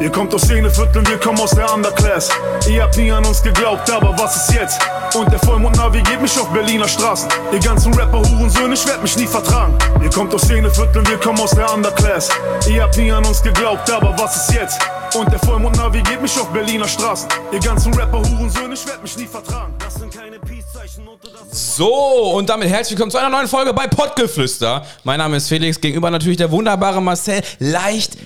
Ihr kommt aus Szenevierteln, wir kommen aus der Underclass. Ihr habt nie an uns geglaubt, aber was ist jetzt? Und der Vollmond navigiert mich auf Berliner Straßen. Ihr ganzen Rapper, Hurensöhne, ich werd mich nie vertragen. Ihr kommt aus Szenevierteln, wir kommen aus der Underclass. Ihr habt nie an uns geglaubt, aber was ist jetzt? Und der Vollmond navigiert mich auf Berliner Straßen. Ihr ganzen Rapper, Hurensöhne, ich werd mich nie vertragen. Das sind keine Peace-Zeichen. So, und damit herzlich willkommen zu einer neuen Folge bei Pottgeflüster. Mein Name ist Felix, gegenüber natürlich der wunderbare Marcel. Leicht,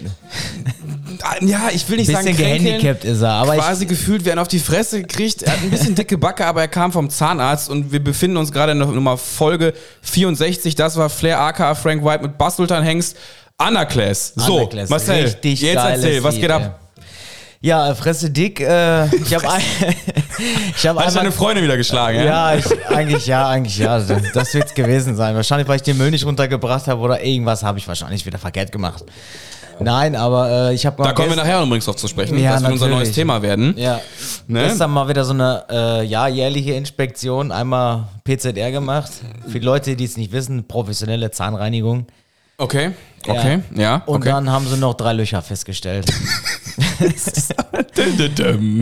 ja, ich will nicht Bisschen sagen kränkeln, gehandicapt ist er, aber ich- quasi gefühlt werden auf die Fresse gekriegt. Er hat ein bisschen dicke Backe, aber er kam vom Zahnarzt und wir befinden uns gerade in der Nummer Folge 64. Das war Flair aka Frank White mit Bass Sultan Hengst. Underclass. So, Underclass, Marcel, richtig jetzt erzähl, was geht ab? Ja, Fresse dick. Äh, ich habe ein, ich hab Hast deine Freunde wieder geschlagen, ja? ja, ich, eigentlich ja, eigentlich ja. Das wird's gewesen sein. Wahrscheinlich, weil ich den Müll nicht runtergebracht habe oder irgendwas habe ich wahrscheinlich wieder verkehrt gemacht. Nein, aber äh, ich habe Da kommen wir nachher übrigens drauf zu sprechen. Ja, das wird unser neues Thema werden. Ja. Ne? Gestern mal wieder so eine äh, ja, jährliche Inspektion, einmal PZR gemacht. Für die Leute, die es nicht wissen, professionelle Zahnreinigung. Okay, okay, ja. Und okay. dann haben sie noch drei Löcher festgestellt.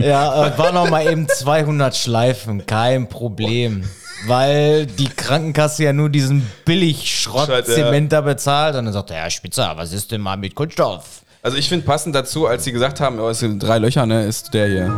Ja, äh, war noch mal eben 200 Schleifen, kein Problem. Weil die Krankenkasse ja nur diesen Billigschrott Schrott, ja. Zement da bezahlt. Und dann sagt er, ja, Spitzer, was ist denn mal mit Kunststoff? Also ich finde passend dazu, als sie gesagt haben, oh, es sind drei Löcher, ne, ist der hier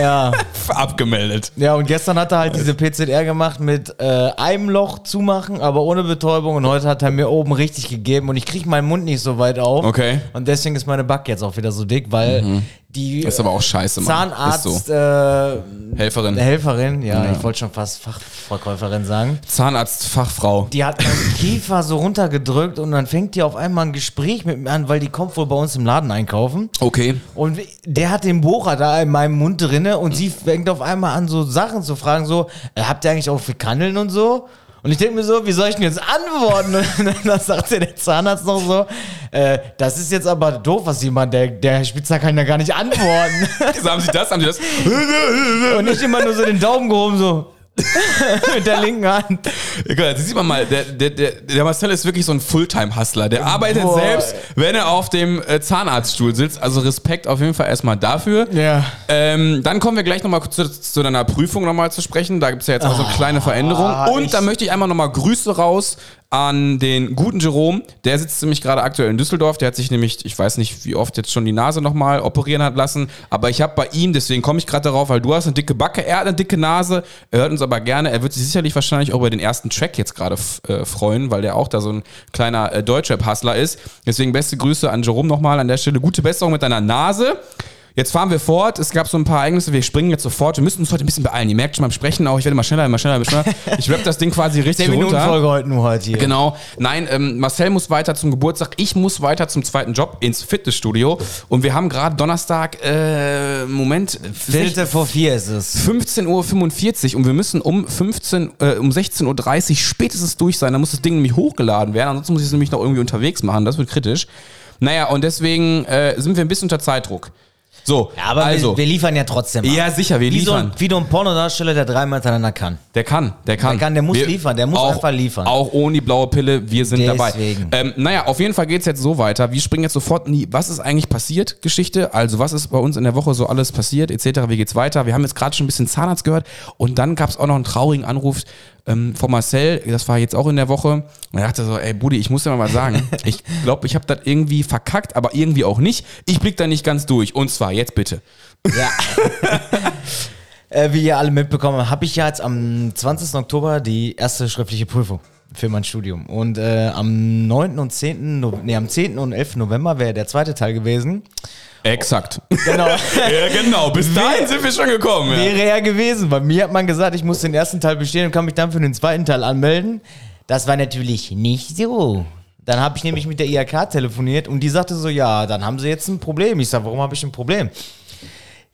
Ja, abgemeldet. ja, und gestern hat er halt diese PZR gemacht mit äh, einem Loch zumachen, aber ohne Betäubung. Und heute hat er mir oben richtig gegeben und ich kriege meinen Mund nicht so weit auf. Okay. Und deswegen ist meine Back jetzt auch wieder so dick, weil die Ist aber auch scheiße, Mann. Zahnarzt Ist so. äh, Helferin. Helferin, ja, ich wollte schon fast Fachverkäuferin sagen. Zahnarztfachfrau. Die hat meinen Kiefer so runtergedrückt und dann fängt die auf einmal ein Gespräch mit mir an, weil die kommt wohl bei uns im Laden einkaufen. Okay. Und der hat den Bohrer da in meinem Mund drinne und sie fängt auf einmal an, so Sachen zu fragen, so, äh, habt ihr eigentlich auch für Kandeln und so? Und ich denke mir so, wie soll ich denn jetzt antworten? Und dann sagt der Zahnarzt noch so, äh, das ist jetzt aber doof, was jemand, der, der Herr Spitzer kann ja gar nicht antworten. So, haben sie das? Haben sie das? und ich immer nur so den Daumen gehoben, so. mit der linken Hand. Jetzt sieht man mal, der, der, der, der Marcel ist wirklich so ein Fulltime-Hustler. Der arbeitet Boah. selbst, wenn er auf dem äh, Zahnarztstuhl sitzt. Also Respekt auf jeden Fall erstmal dafür. Ja. Ähm, dann kommen wir gleich nochmal zu, zu deiner Prüfung nochmal zu sprechen. Da gibt es ja jetzt auch so kleine Veränderungen. Und da möchte ich einmal nochmal Grüße raus an den guten Jerome. Der sitzt nämlich gerade aktuell in Düsseldorf. Der hat sich nämlich, ich weiß nicht, wie oft jetzt schon die Nase nochmal operieren hat lassen. Aber ich habe bei ihm, deswegen komme ich gerade darauf, weil du hast eine dicke Backe, er hat eine dicke Nase. Er hört uns aber gerne. Er wird sich sicherlich wahrscheinlich auch über den ersten Track jetzt gerade äh, freuen, weil der auch da so ein kleiner äh, Deutschrap-Hustler ist. Deswegen beste Grüße an Jerome nochmal an der Stelle. Gute Besserung mit deiner Nase. Jetzt fahren wir fort. Es gab so ein paar Ereignisse. Wir springen jetzt sofort. Wir müssen uns heute ein bisschen beeilen. Ihr merkt schon beim Sprechen auch, ich werde immer schneller, immer schneller, immer schneller. Ich rapp das Ding quasi richtig 10 Minuten runter. Folge heute nur heute hier. Genau. Nein, ähm, Marcel muss weiter zum Geburtstag. Ich muss weiter zum zweiten Job ins Fitnessstudio. Und wir haben gerade Donnerstag, äh, Moment, Viertel vor vier ist es. 15.45 Uhr und wir müssen um 15, äh, um 16.30 Uhr spätestens durch sein. Da muss das Ding nämlich hochgeladen werden. Ansonsten muss ich es nämlich noch irgendwie unterwegs machen. Das wird kritisch. Naja, und deswegen äh, sind wir ein bisschen unter Zeitdruck. So, Ja, aber also, wir, wir liefern ja trotzdem. ab. ja sicher, wir wie, so, liefern. ein- wie so ein Pornodarsteller, der dreimal hintereinander kann. Der kann, der kann. Der kann, der muss liefern, der muss auch, einfach liefern. Auch ohne die blaue Pille, wir sind Deswegen. dabei. Ähm, naja, auf jeden Fall geht's jetzt so weiter. Wir springen jetzt sofort in die, was ist eigentlich passiert, Geschichte. Also, was ist bei uns in der Woche so alles passiert, etc. Wie geht's weiter? Wir haben jetzt gerade schon ein bisschen Zahnarzt gehört und dann gab's auch noch einen traurigen Anruf ähm, von Marcel, das war jetzt auch in der Woche. Und er dachte so, ey Buddy, ich muss dir mal was sagen. Ich glaube, ich habe das irgendwie verkackt, aber irgendwie auch nicht. Ich blick da nicht ganz durch. Und zwar jetzt bitte. Ja. äh, wie ihr alle mitbekommen habt, habe ich ja jetzt am 20. Oktober die erste schriftliche Prüfung für mein Studium. Und äh, am 9. und 10. No nee, am 10. und 11. November wäre der zweite Teil gewesen. Exakt. Genau. ja, genau. Bis dahin sind wir schon gekommen. Ja. Wäre er gewesen. Bei mir hat man gesagt, ich muss den ersten Teil bestehen und kann mich dann für den zweiten Teil anmelden. Das war natürlich nicht so. Dann habe ich nämlich mit der IHK telefoniert und die sagte so, ja, dann haben sie jetzt ein Problem. Ich sage, warum habe ich ein Problem?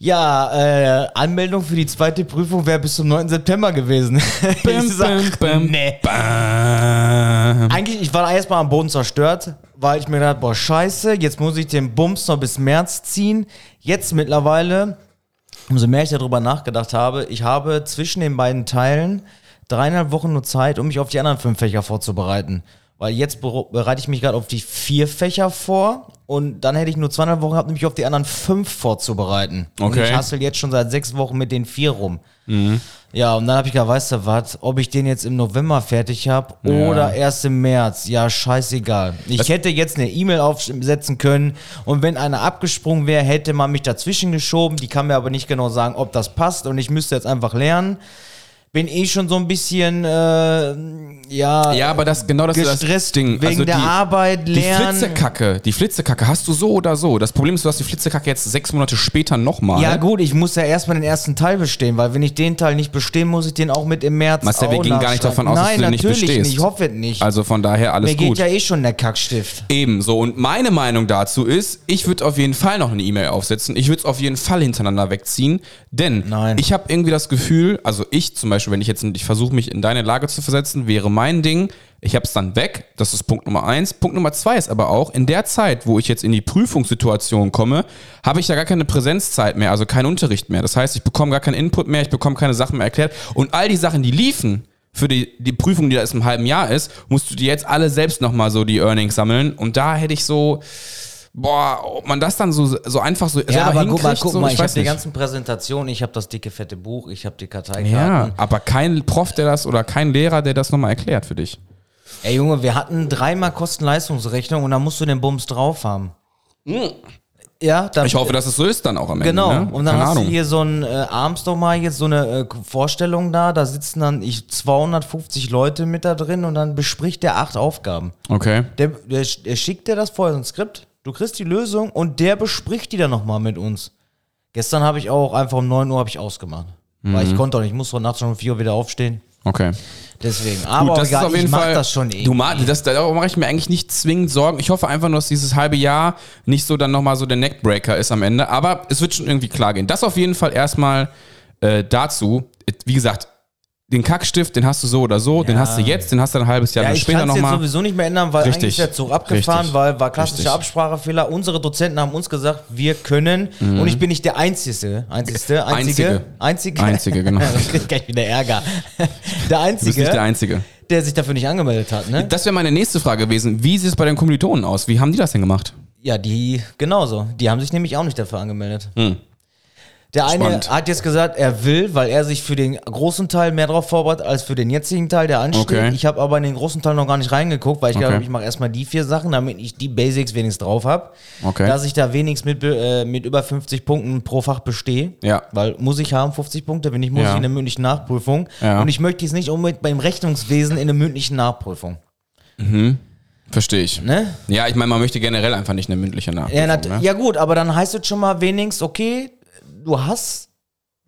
Ja, äh, Anmeldung für die zweite Prüfung wäre bis zum 9. September gewesen. ich sag, nee. Bam. Eigentlich, ich war erstmal am Boden zerstört, weil ich mir gedacht, boah, scheiße, jetzt muss ich den Bums noch bis März ziehen. Jetzt mittlerweile, umso mehr ich darüber nachgedacht habe, ich habe zwischen den beiden Teilen dreieinhalb Wochen nur Zeit, um mich auf die anderen fünf Fächer vorzubereiten. Weil jetzt bereite ich mich gerade auf die vier Fächer vor und dann hätte ich nur zweieinhalb Wochen gehabt, nämlich auf die anderen fünf vorzubereiten. Und Okay. ich hassel jetzt schon seit sechs Wochen mit den vier rum. Ja, und dann habe ich gesagt, weißt du was, ob ich den jetzt im November fertig habe Ja. oder erst im März, ja, scheißegal. Ich hätte jetzt eine E-Mail aufsetzen können und wenn einer abgesprungen wäre, hätte man mich dazwischen geschoben. Die kann mir aber nicht genau sagen, ob das passt und ich müsste jetzt einfach lernen. Bin eh schon so ein bisschen, äh, ja, Ja, aber das genau das ist das Ding. wegen Also der die, Arbeit, Die Lernen. Flitzekacke, die Flitzekacke hast du so oder so. Das Problem ist, du hast die Flitzekacke jetzt sechs Monate später nochmal. Ja gut, ich muss ja erstmal den ersten Teil bestehen, weil wenn ich den Teil nicht bestehe, muss ich den auch mit im März Marcel, wir gehen gar nicht davon aus, Nein, dass du den nicht bestehst. nicht. Ich hoffe es nicht. Also von daher alles Mir geht gut. ja eh schon der Kackstift. Ebenso. Und meine Meinung dazu ist, ich würde auf jeden Fall noch eine E-Mail aufsetzen. Ich würde es auf jeden Fall hintereinander wegziehen. Denn Nein. ich habe irgendwie das Gefühl, also ich zum Beispiel, wenn ich jetzt, ich versuche mich in deine Lage zu versetzen, wäre mein Ding, ich habe es dann weg. Das ist Punkt Nummer eins. Punkt Nummer zwei ist aber auch, in der Zeit, wo ich jetzt in die Prüfungssituation komme, habe ich ja gar keine Präsenzzeit mehr, also keinen Unterricht mehr. Das heißt, ich bekomme gar keinen Input mehr, ich bekomme keine Sachen mehr erklärt. Und all die Sachen, die liefen, für die, die Prüfung, die da ist im halben Jahr ist, musst du dir jetzt alle selbst nochmal so die Earnings sammeln. Und da hätte ich so, boah, ob man das dann so, so einfach so Ja, aber guck mal, guck so, mal, ich, ich habe die ganzen Präsentationen, ich habe das dicke, fette Buch, ich habe die Ja, Karteikarten. aber kein Prof, der das oder kein Lehrer, der das nochmal erklärt für dich. Ey Junge, wir hatten dreimal Kosten-Leistungsrechnung und da musst du den Bums drauf haben. Ja, dann, Ich hoffe, dass es so ist dann auch am Ende. Genau, Ne? und dann Keine hast Ahnung. du hier so ein, äh, abends doch mal jetzt so eine äh, Vorstellung da, da sitzen dann ich 250 Leute mit da drin und dann bespricht der acht Aufgaben. Okay. Der, der, der schickt dir das vorher, so ein Skript, du kriegst die Lösung und der bespricht die dann nochmal mit uns. Gestern habe ich auch einfach um 9 Uhr habe ich ausgemacht. Weil Mhm. ich konnte auch nicht, ich muss heute Nacht schon um 4 Uhr wieder aufstehen. Okay. Deswegen. Aber Gut, das egal, ist auf jeden ich mach Fall. das schon eh. Du das, da mache ich mir eigentlich nicht zwingend Sorgen. Ich hoffe einfach nur, dass dieses halbe Jahr nicht so dann nochmal so der Neckbreaker ist am Ende. Aber es wird schon irgendwie klar gehen. Das auf jeden Fall erstmal äh, dazu. Wie gesagt, den Kackstift, den hast du so oder so, den hast du jetzt, den hast du ein halbes Jahr Ja, ich später kann es jetzt nochmal. sowieso nicht mehr ändern, weil Richtig. eigentlich ist der Zug abgefahren, Richtig. weil war klassischer Richtig. Absprachefehler. Unsere Dozenten haben uns gesagt, wir können und ich bin nicht der Einzige, Einzigste, Einzige, Einzige, Einzige, genau. das kriegt gleich wieder Ärger. Der Du bist Einzige, nicht der Einzige. der sich dafür nicht angemeldet hat, ne? Das wäre meine nächste Frage gewesen. Wie sieht es bei den Kommilitonen aus? Wie haben die das denn gemacht? Ja, die, genauso. Die haben sich nämlich auch nicht dafür angemeldet. Der eine Spannend. hat jetzt gesagt, er will, weil er sich für den großen Teil mehr drauf vorbereitet als für den jetzigen Teil, der ansteht. Okay. Ich habe aber in den großen Teil noch gar nicht reingeguckt, weil ich Okay. glaube, ich mache erstmal die vier Sachen, damit ich die Basics wenigstens drauf habe. Okay. Dass ich da wenigstens mit, äh, mit über 50 Punkten pro Fach bestehe. Ja. Weil muss ich haben, 50 Punkte, wenn nicht, muss Ja. ich in der mündlichen Nachprüfung. Ja. Und ich möchte es nicht unbedingt beim Rechnungswesen in der mündlichen Nachprüfung. Verstehe ich. Ne? Ja, ich meine, man möchte generell einfach nicht eine mündliche Nachprüfung. Ja, ne? ja gut, aber dann heißt es schon mal wenigstens, okay, du hast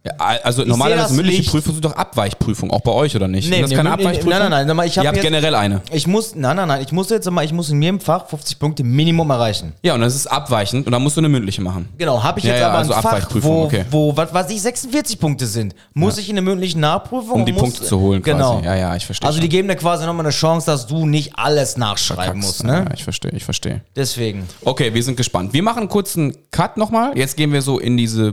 Ja, also normalerweise mündliche. Prüfung sind doch Abweichprüfung, auch bei euch oder nicht? Nee, das nee, keine nee, Abweichprüfung? nein, nein, nein, ich hab Ihr habt jetzt- generell eine. Ich muss, nein, nein, nein, ich muss jetzt mal, ich muss in jedem Fach 50 Punkte Minimum erreichen. Ja, und das ist abweichend und dann musst du eine mündliche machen. Genau, habe ich Ja, jetzt ja, aber also ein Fach, wo, okay. wo was weiß ich, 46 Punkte sind. Muss ich in der mündlichen Nachprüfung? Um die muss, Punkte zu holen Genau. quasi. Ja, ja, ich verstehe Also die geben dir quasi nochmal eine Chance, dass du nicht alles nachschreiben musst, ne? Ja, ich verstehe, ich verstehe. Deswegen. Okay, wir sind gespannt. Wir machen einen kurzen Cut nochmal. Jetzt gehen wir so in diese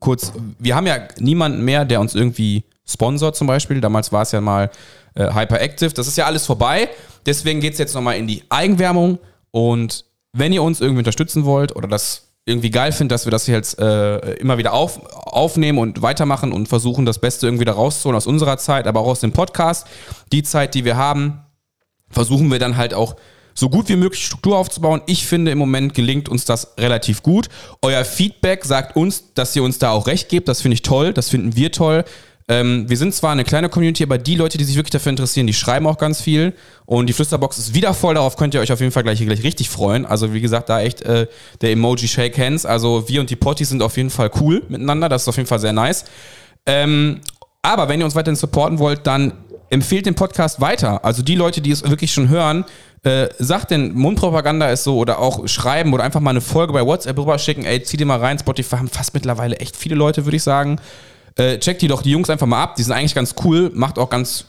kurz. Wir haben ja niemanden mehr, der uns irgendwie sponsort zum Beispiel. Damals war es ja mal äh, Hyperactive. Das ist ja alles vorbei. Deswegen geht es jetzt nochmal in die Eigenwerbung. Und wenn ihr uns irgendwie unterstützen wollt oder das irgendwie geil findet, dass wir das jetzt äh, immer wieder auf, aufnehmen und weitermachen und versuchen, das Beste irgendwie da rauszuholen aus unserer Zeit, aber auch aus dem Podcast, die Zeit, die wir haben, versuchen wir dann halt auch so gut wie möglich Struktur aufzubauen. Ich finde, im Moment gelingt uns das relativ gut. Euer Feedback sagt uns, dass ihr uns da auch recht gebt. Das finde ich toll. Das finden wir toll. Ähm, wir sind zwar eine kleine Community, aber die Leute, die sich wirklich dafür interessieren, die schreiben auch ganz viel. Und die Flüsterbox ist wieder voll. Darauf könnt ihr euch auf jeden Fall gleich, gleich richtig freuen. Also, wie gesagt, da echt äh, der Emoji Shake Hands. Also, wir und die Potties sind auf jeden Fall cool miteinander. Das ist auf jeden Fall sehr nice. Ähm, aber wenn ihr uns weiterhin supporten wollt, dann empfehlt den Podcast weiter. Also die Leute, die es wirklich schon hören, äh, sagt denn, Mundpropaganda ist so oder auch schreiben oder einfach mal eine Folge bei WhatsApp rüberschicken. Ey, zieh dir mal rein. Spotify haben fast mittlerweile echt viele Leute, würde ich sagen. Äh, checkt die doch die Jungs einfach mal ab. Die sind eigentlich ganz cool, macht auch ganz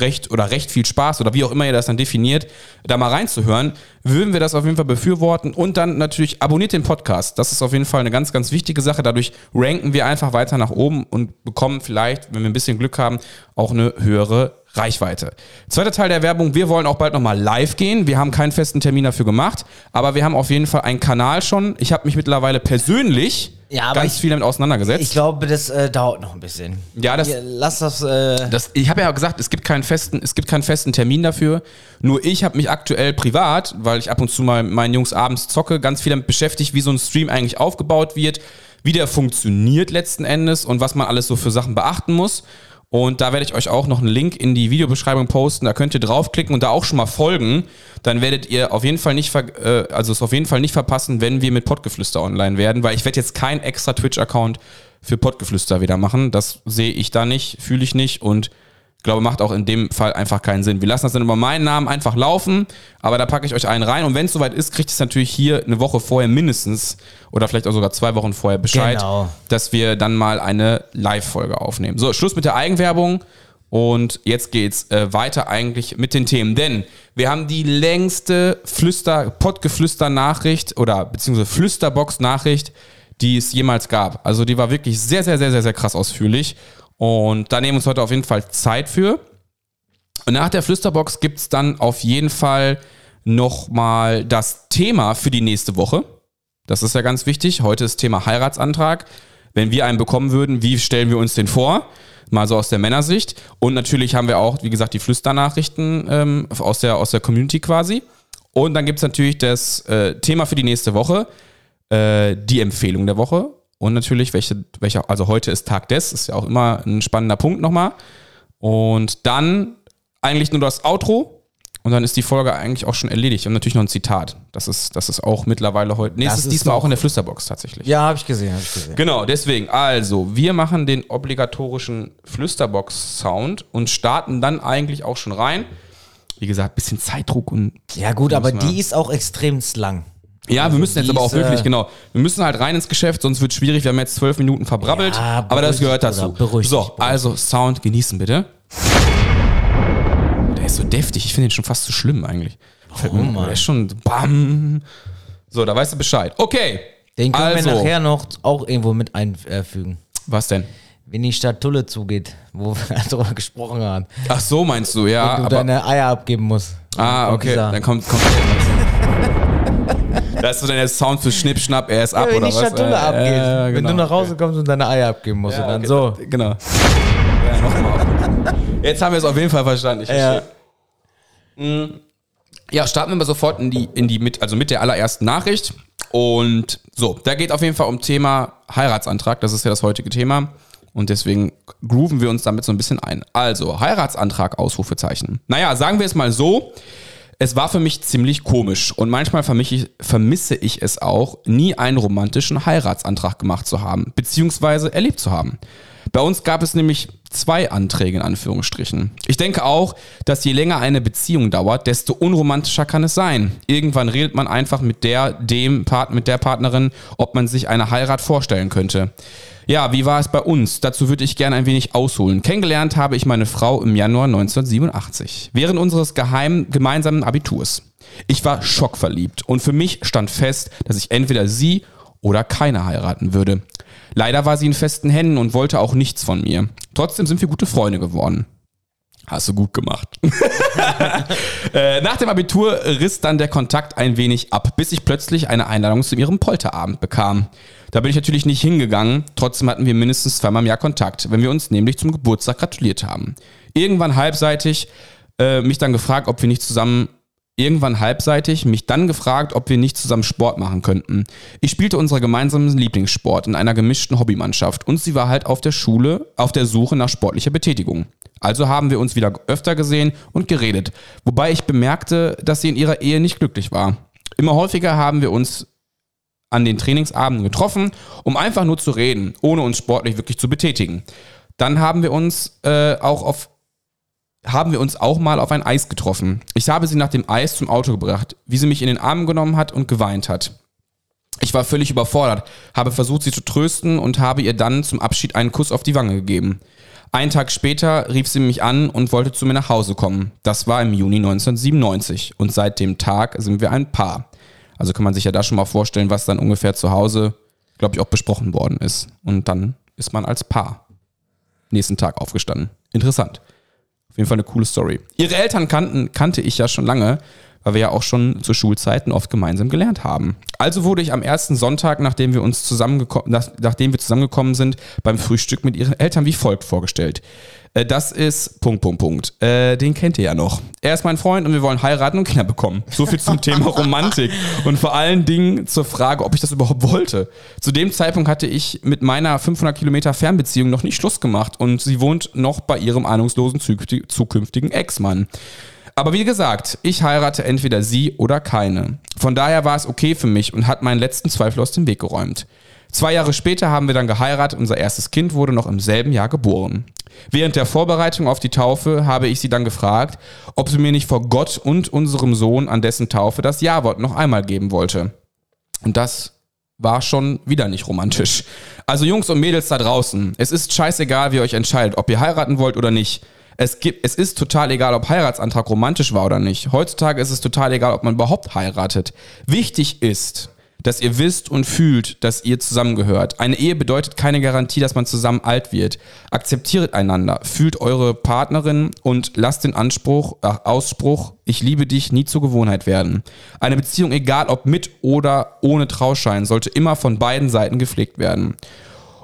recht oder recht viel Spaß oder wie auch immer ihr das dann definiert, da mal reinzuhören, würden wir das auf jeden Fall befürworten und dann natürlich abonniert den Podcast. Das ist auf jeden Fall eine ganz, ganz wichtige Sache. Dadurch ranken wir einfach weiter nach oben und bekommen vielleicht, wenn wir ein bisschen Glück haben, auch eine höhere Reichweite. Zweiter Teil der Werbung, wir wollen auch bald nochmal live gehen. Wir haben keinen festen Termin dafür gemacht, aber wir haben auf jeden Fall einen Kanal schon. Ich habe mich mittlerweile persönlich Ja, ganz ich- viel damit auseinandergesetzt. Ich glaube, das äh, dauert noch ein bisschen. Ja, das- Lass das. Äh, Das, ich habe ja gesagt, es gibt keinen festen, es gibt keinen festen Termin dafür. Nur ich habe mich aktuell privat, weil ich ab und zu mal meinen Jungs abends zocke, ganz viel damit beschäftigt, wie so ein Stream eigentlich aufgebaut wird, wie der funktioniert letzten Endes und was man alles so für Sachen beachten muss. Und da werde ich euch auch noch einen Link in die Videobeschreibung posten. Da könnt ihr draufklicken und da auch schon mal folgen. Dann werdet ihr auf jeden Fall nicht, ver äh, also es auf jeden Fall nicht verpassen, wenn wir mit Pottgeflüster online werden, weil ich werde jetzt keinen extra Twitch-Account für Pottgeflüster wieder machen. Das sehe ich da nicht, fühle ich nicht und glaube, macht auch in dem Fall einfach keinen Sinn. Wir lassen das dann über meinen Namen einfach laufen, aber da packe ich euch einen rein und wenn es soweit ist, kriegt es natürlich hier eine Woche vorher mindestens oder vielleicht auch sogar zwei Wochen vorher Bescheid, Genau. dass wir dann mal eine Live-Folge aufnehmen. So, Schluss mit der Eigenwerbung. Und jetzt geht's äh, weiter eigentlich mit den Themen, denn wir haben die längste Flüster, Pottgeflüster-Nachricht oder beziehungsweise Flüsterbox-Nachricht, die es jemals gab. Also die war wirklich sehr, sehr, sehr, sehr, sehr krass ausführlich. Und da nehmen wir uns heute auf jeden Fall Zeit für. Und nach der Flüsterbox gibt's dann auf jeden Fall nochmal das Thema für die nächste Woche. Das ist ja ganz wichtig. Heute ist Thema Heiratsantrag. Wenn wir einen bekommen würden, wie stellen wir uns den vor? Mal so aus der Männersicht. Und natürlich haben wir auch, wie gesagt, die Flüsternachrichten ähm, aus, der, aus der Community quasi. Und dann gibt's natürlich das äh, Thema für die nächste Woche, äh, die Empfehlung der Woche. Und natürlich, welche, welche, also heute ist Tag des, ist ja auch immer ein spannender Punkt nochmal. Und dann eigentlich nur das Outro. Und dann ist die Folge eigentlich auch schon erledigt. Und natürlich noch ein Zitat. Das ist, das ist auch mittlerweile heute. Nee, Das ist ist diesmal auch in der Flüsterbox tatsächlich. ja, habe ich gesehen, habe ich gesehen. Genau, deswegen. Also, wir machen den obligatorischen Flüsterbox-Sound und starten dann eigentlich auch schon rein. Wie gesagt, bisschen Zeitdruck und. Ja, gut, aber die ist auch extrem lang. Ja, wir müssen jetzt aber auch wirklich, genau. Wir müssen halt rein ins Geschäft, sonst wird es schwierig. Wir haben jetzt zwölf Minuten verbrabbelt, Ja, aber das gehört dazu. Bruder, beruhig so, dich, beruhig also Sound genießen bitte. Der ist so deftig, ich finde den schon fast zu schlimm eigentlich. Warum, Der ist schon bam. So, da weißt du Bescheid. Okay. Den können also, wir nachher noch auch irgendwo mit einfügen. Was denn? Wenn die Statulle zugeht, wo wir darüber gesprochen haben. Ach so, meinst du, ja. Wenn du deine Eier abgeben musst. ah, okay. Dann kommt, kommt Da ist so dann der Sound für Schnipp, Schnapp, er ist ab, Ja, wenn oder die was? Statulle Äh, abgeht. äh, Wenn genau. du nach Hause kommst und deine Eier abgeben musst. und dann okay, so. Genau. Ja, nochmal. Jetzt haben wir es auf jeden Fall verstanden. Ich Ja. verstehe. Ja, starten wir mal sofort in die, in die mit, also mit der allerersten Nachricht. Und so, da geht auf jeden Fall um Thema Heiratsantrag. Das ist ja das heutige Thema. Und deswegen grooven wir uns damit so ein bisschen ein. Also, Heiratsantrag, Ausrufezeichen. Naja, sagen wir es mal so. Es war für mich ziemlich komisch und manchmal vermisse ich, es auch, nie einen romantischen Heiratsantrag gemacht zu haben, beziehungsweise erlebt zu haben. Bei uns gab es nämlich zwei Anträge in Anführungsstrichen. Ich denke auch, dass je länger eine Beziehung dauert, desto unromantischer kann es sein. Irgendwann redet man einfach mit der, dem Part, mit der Partnerin, ob man sich eine Heirat vorstellen könnte. Ja, wie war es bei uns? Dazu würde ich gerne ein wenig ausholen. Kennengelernt habe ich meine Frau im Januar 1987, während unseres geheimen, gemeinsamen Abiturs. Ich war schockverliebt und für mich stand fest, dass ich entweder sie oder keine heiraten würde. Leider war sie in festen Händen und wollte auch nichts von mir. Trotzdem sind wir gute Freunde geworden. Hast du gut gemacht. Äh, Nach dem Abitur riss dann der Kontakt ein wenig ab, bis ich plötzlich eine Einladung zu ihrem Polterabend bekam. Da bin ich natürlich nicht hingegangen, trotzdem hatten wir mindestens zweimal im Jahr Kontakt, wenn wir uns nämlich zum Geburtstag gratuliert haben. Irgendwann halbseitig äh, mich dann gefragt, ob wir nicht zusammen irgendwann halbseitig mich dann gefragt, ob wir nicht zusammen Sport machen könnten. Ich spielte unseren gemeinsamen Lieblingssport in einer gemischten Hobbymannschaft und sie war halt auf der Schule auf der Suche nach sportlicher Betätigung. Also haben wir uns wieder öfter gesehen und geredet, wobei ich bemerkte, dass sie in ihrer Ehe nicht glücklich war. Immer häufiger haben wir uns an den Trainingsabenden getroffen, um einfach nur zu reden, ohne uns sportlich wirklich zu betätigen. Dann haben wir uns äh, auch auf haben wir uns auch mal auf ein Eis getroffen. Ich habe sie nach dem Eis zum Auto gebracht, wie sie mich in den Arm genommen hat und geweint hat. Ich war völlig überfordert, habe versucht, sie zu trösten und habe ihr dann zum Abschied einen Kuss auf die Wange gegeben. Einen Tag später rief sie mich an und wollte zu mir nach Hause kommen. Das war im Juni 1997 und seit dem Tag sind wir ein Paar. Also kann man sich ja da schon mal vorstellen, was dann ungefähr zu Hause, glaube ich, auch besprochen worden ist. Und dann ist man als Paar nächsten Tag aufgestanden. Interessant. Auf jeden Fall eine coole Story. Ihre Eltern kannten, kannte ich ja schon lange, weil wir ja auch schon zu Schulzeiten oft gemeinsam gelernt haben. Also wurde ich am ersten Sonntag, nachdem wir uns zusammengekommen, nach, nachdem wir zusammengekommen sind, beim Frühstück mit ihren Eltern wie folgt vorgestellt. Äh, Das ist Punkt, Punkt, Punkt. Äh, den kennt ihr ja noch. Er ist mein Freund und wir wollen heiraten und Kinder bekommen. So viel zum Thema Romantik und vor allen Dingen zur Frage, ob ich das überhaupt wollte. Zu dem Zeitpunkt hatte ich mit meiner 500 Kilometer Fernbeziehung noch nicht Schluss gemacht und sie wohnt noch bei ihrem ahnungslosen zukünfti- zukünftigen Ex-Mann. Aber wie gesagt, ich heirate entweder sie oder keine. Von daher war es okay für mich und hat meinen letzten Zweifel aus dem Weg geräumt. Zwei Jahre später haben wir dann geheiratet. Unser erstes Kind wurde noch im selben Jahr geboren. Während der Vorbereitung auf die Taufe habe ich sie dann gefragt, ob sie mir nicht vor Gott und unserem Sohn an dessen Taufe das Ja-Wort noch einmal geben wollte. Und das war schon wieder nicht romantisch. Also Jungs und Mädels da draußen, es ist scheißegal, wie ihr euch entscheidet, ob ihr heiraten wollt oder nicht. Es, gibt, es ist total egal, ob Heiratsantrag romantisch war oder nicht. Heutzutage ist es total egal, ob man überhaupt heiratet. Wichtig ist, dass ihr wisst und fühlt, dass ihr zusammengehört. Eine Ehe bedeutet keine Garantie, dass man zusammen alt wird. Akzeptiert einander, fühlt eure Partnerin und lasst den Anspruch, äh, Ausspruch, ich liebe dich, nie zur Gewohnheit werden. Eine Beziehung, egal ob mit oder ohne Trauschein, sollte immer von beiden Seiten gepflegt werden.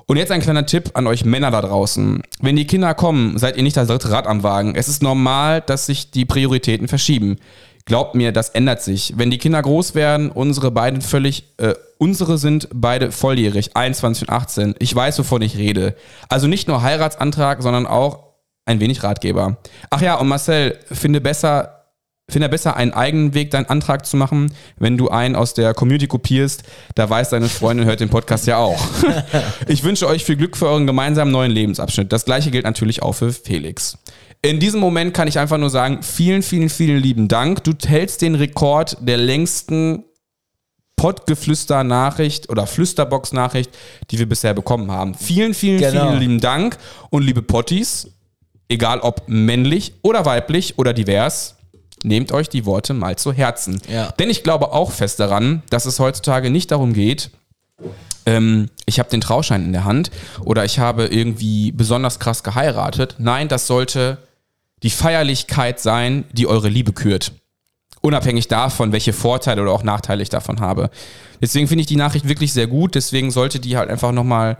Und jetzt ein kleiner Tipp an euch Männer da draußen. Wenn die Kinder kommen, seid ihr nicht das dritte Rad am Wagen. Es ist normal, dass sich die Prioritäten verschieben. Glaubt mir, das ändert sich. Wenn die Kinder groß werden, unsere beiden völlig, äh, unsere sind beide volljährig, 21 und 18. Ich weiß, wovon ich rede. Also nicht nur Heiratsantrag, sondern auch ein wenig Ratgeber. Ach ja, und Marcel, finde besser, finde besser einen eigenen Weg, deinen Antrag zu machen, wenn du einen aus der Community kopierst. Da weiß deine Freundin, hört den Podcast ja auch. Ich wünsche euch viel Glück für euren gemeinsamen neuen Lebensabschnitt. Das gleiche gilt natürlich auch für Felix. In diesem Moment kann ich einfach nur sagen, vielen, vielen, vielen lieben Dank. Du hältst den Rekord der längsten Pottgeflüster-Nachricht oder Flüsterbox-Nachricht, die wir bisher bekommen haben. Vielen, vielen, Genau. vielen lieben Dank. Und liebe Potties, egal ob männlich oder weiblich oder divers, nehmt euch die Worte mal zu Herzen. Ja. Denn ich glaube auch fest daran, dass es heutzutage nicht darum geht, ähm, ich habe den Trauschein in der Hand oder ich habe irgendwie besonders krass geheiratet. Nein, das sollte die Feierlichkeit sein, die eure Liebe kürt. Unabhängig davon, welche Vorteile oder auch Nachteile ich davon habe. Deswegen finde ich die Nachricht wirklich sehr gut. Deswegen sollte die halt einfach nochmal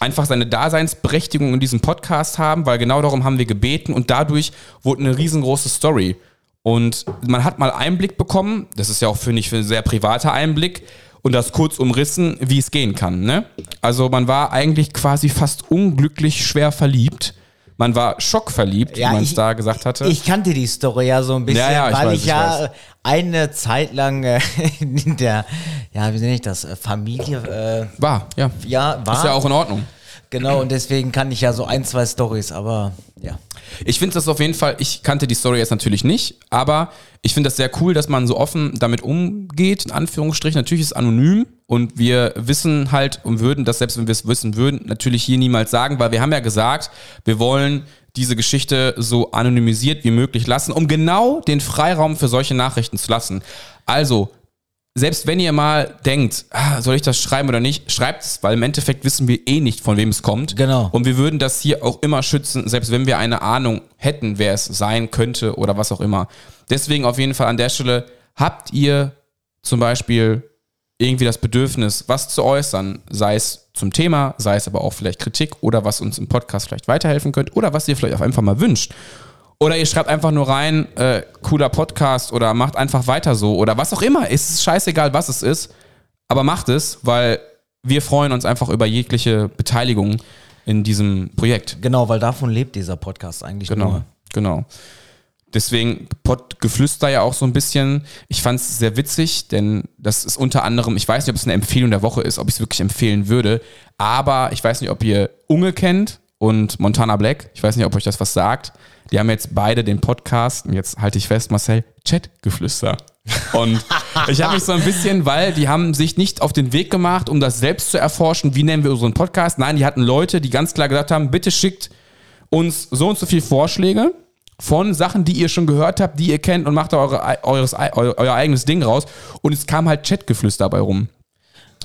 einfach seine Daseinsberechtigung in diesem Podcast haben, weil genau darum haben wir gebeten und dadurch wurde eine riesengroße Story. Und man hat mal Einblick bekommen, das ist ja auch, finde ich, ein sehr privater Einblick und das kurz umrissen, wie es gehen kann. Ne? Also man war eigentlich quasi fast unglücklich schwer verliebt. Man war schockverliebt, Ja, wie man es da gesagt hatte. Ich kannte die Story ja so ein bisschen, Ja, ja, ich weil weiß, ich ich ja weiß. äh, eine Zeit lang äh, in der, ja, wie nenne ich das, äh, Familie, war, ja. äh, ja, war. Ist ja auch in Ordnung. Genau, und deswegen kann ich ja so ein, zwei Stories, aber ja. Ich finde das auf jeden Fall, ich kannte die Story jetzt natürlich nicht, aber ich finde das sehr cool, dass man so offen damit umgeht, in Anführungsstrichen. Natürlich ist es anonym und wir wissen halt und würden das, selbst wenn wir es wissen würden, natürlich hier niemals sagen, weil wir haben ja gesagt, wir wollen diese Geschichte so anonymisiert wie möglich lassen, um genau den Freiraum für solche Nachrichten zu lassen. Also, selbst wenn ihr mal denkt, ah, soll ich das schreiben oder nicht, schreibt es, weil im Endeffekt wissen wir eh nicht, von wem es kommt. Genau. Und wir würden das hier auch immer schützen, selbst wenn wir eine Ahnung hätten, wer es sein könnte oder was auch immer. Deswegen auf jeden Fall an der Stelle, habt ihr zum Beispiel irgendwie das Bedürfnis, was zu äußern, sei es zum Thema, sei es aber auch vielleicht Kritik oder was uns im Podcast vielleicht weiterhelfen könnte oder was ihr vielleicht auch einfach mal wünscht. Oder ihr schreibt einfach nur rein, äh, cooler Podcast oder macht einfach weiter so oder was auch immer. Es ist scheißegal, was es ist, aber macht es, weil wir freuen uns einfach über jegliche Beteiligung in diesem Projekt. Genau, weil davon lebt dieser Podcast eigentlich Genau, nur. genau. Deswegen Pottgeflüster ja auch so ein bisschen. Ich fand es sehr witzig, denn das ist unter anderem, ich weiß nicht, ob es eine Empfehlung der Woche ist, ob ich es wirklich empfehlen würde, aber ich weiß nicht, ob ihr Unge kennt und Montana Black. Ich weiß nicht, ob euch das was sagt. Die haben jetzt beide den Podcast, und jetzt halte ich fest, Marcel, Chatgeflüster. Und ich habe mich so ein bisschen, weil die haben sich nicht auf den Weg gemacht, um das selbst zu erforschen, wie nennen wir unseren Podcast. Nein, die hatten Leute, die ganz klar gesagt haben, bitte schickt uns so und so viele Vorschläge von Sachen, die ihr schon gehört habt, die ihr kennt und macht da eure, eures, eu, euer eigenes Ding raus. Und es kam halt Chatgeflüster dabei rum.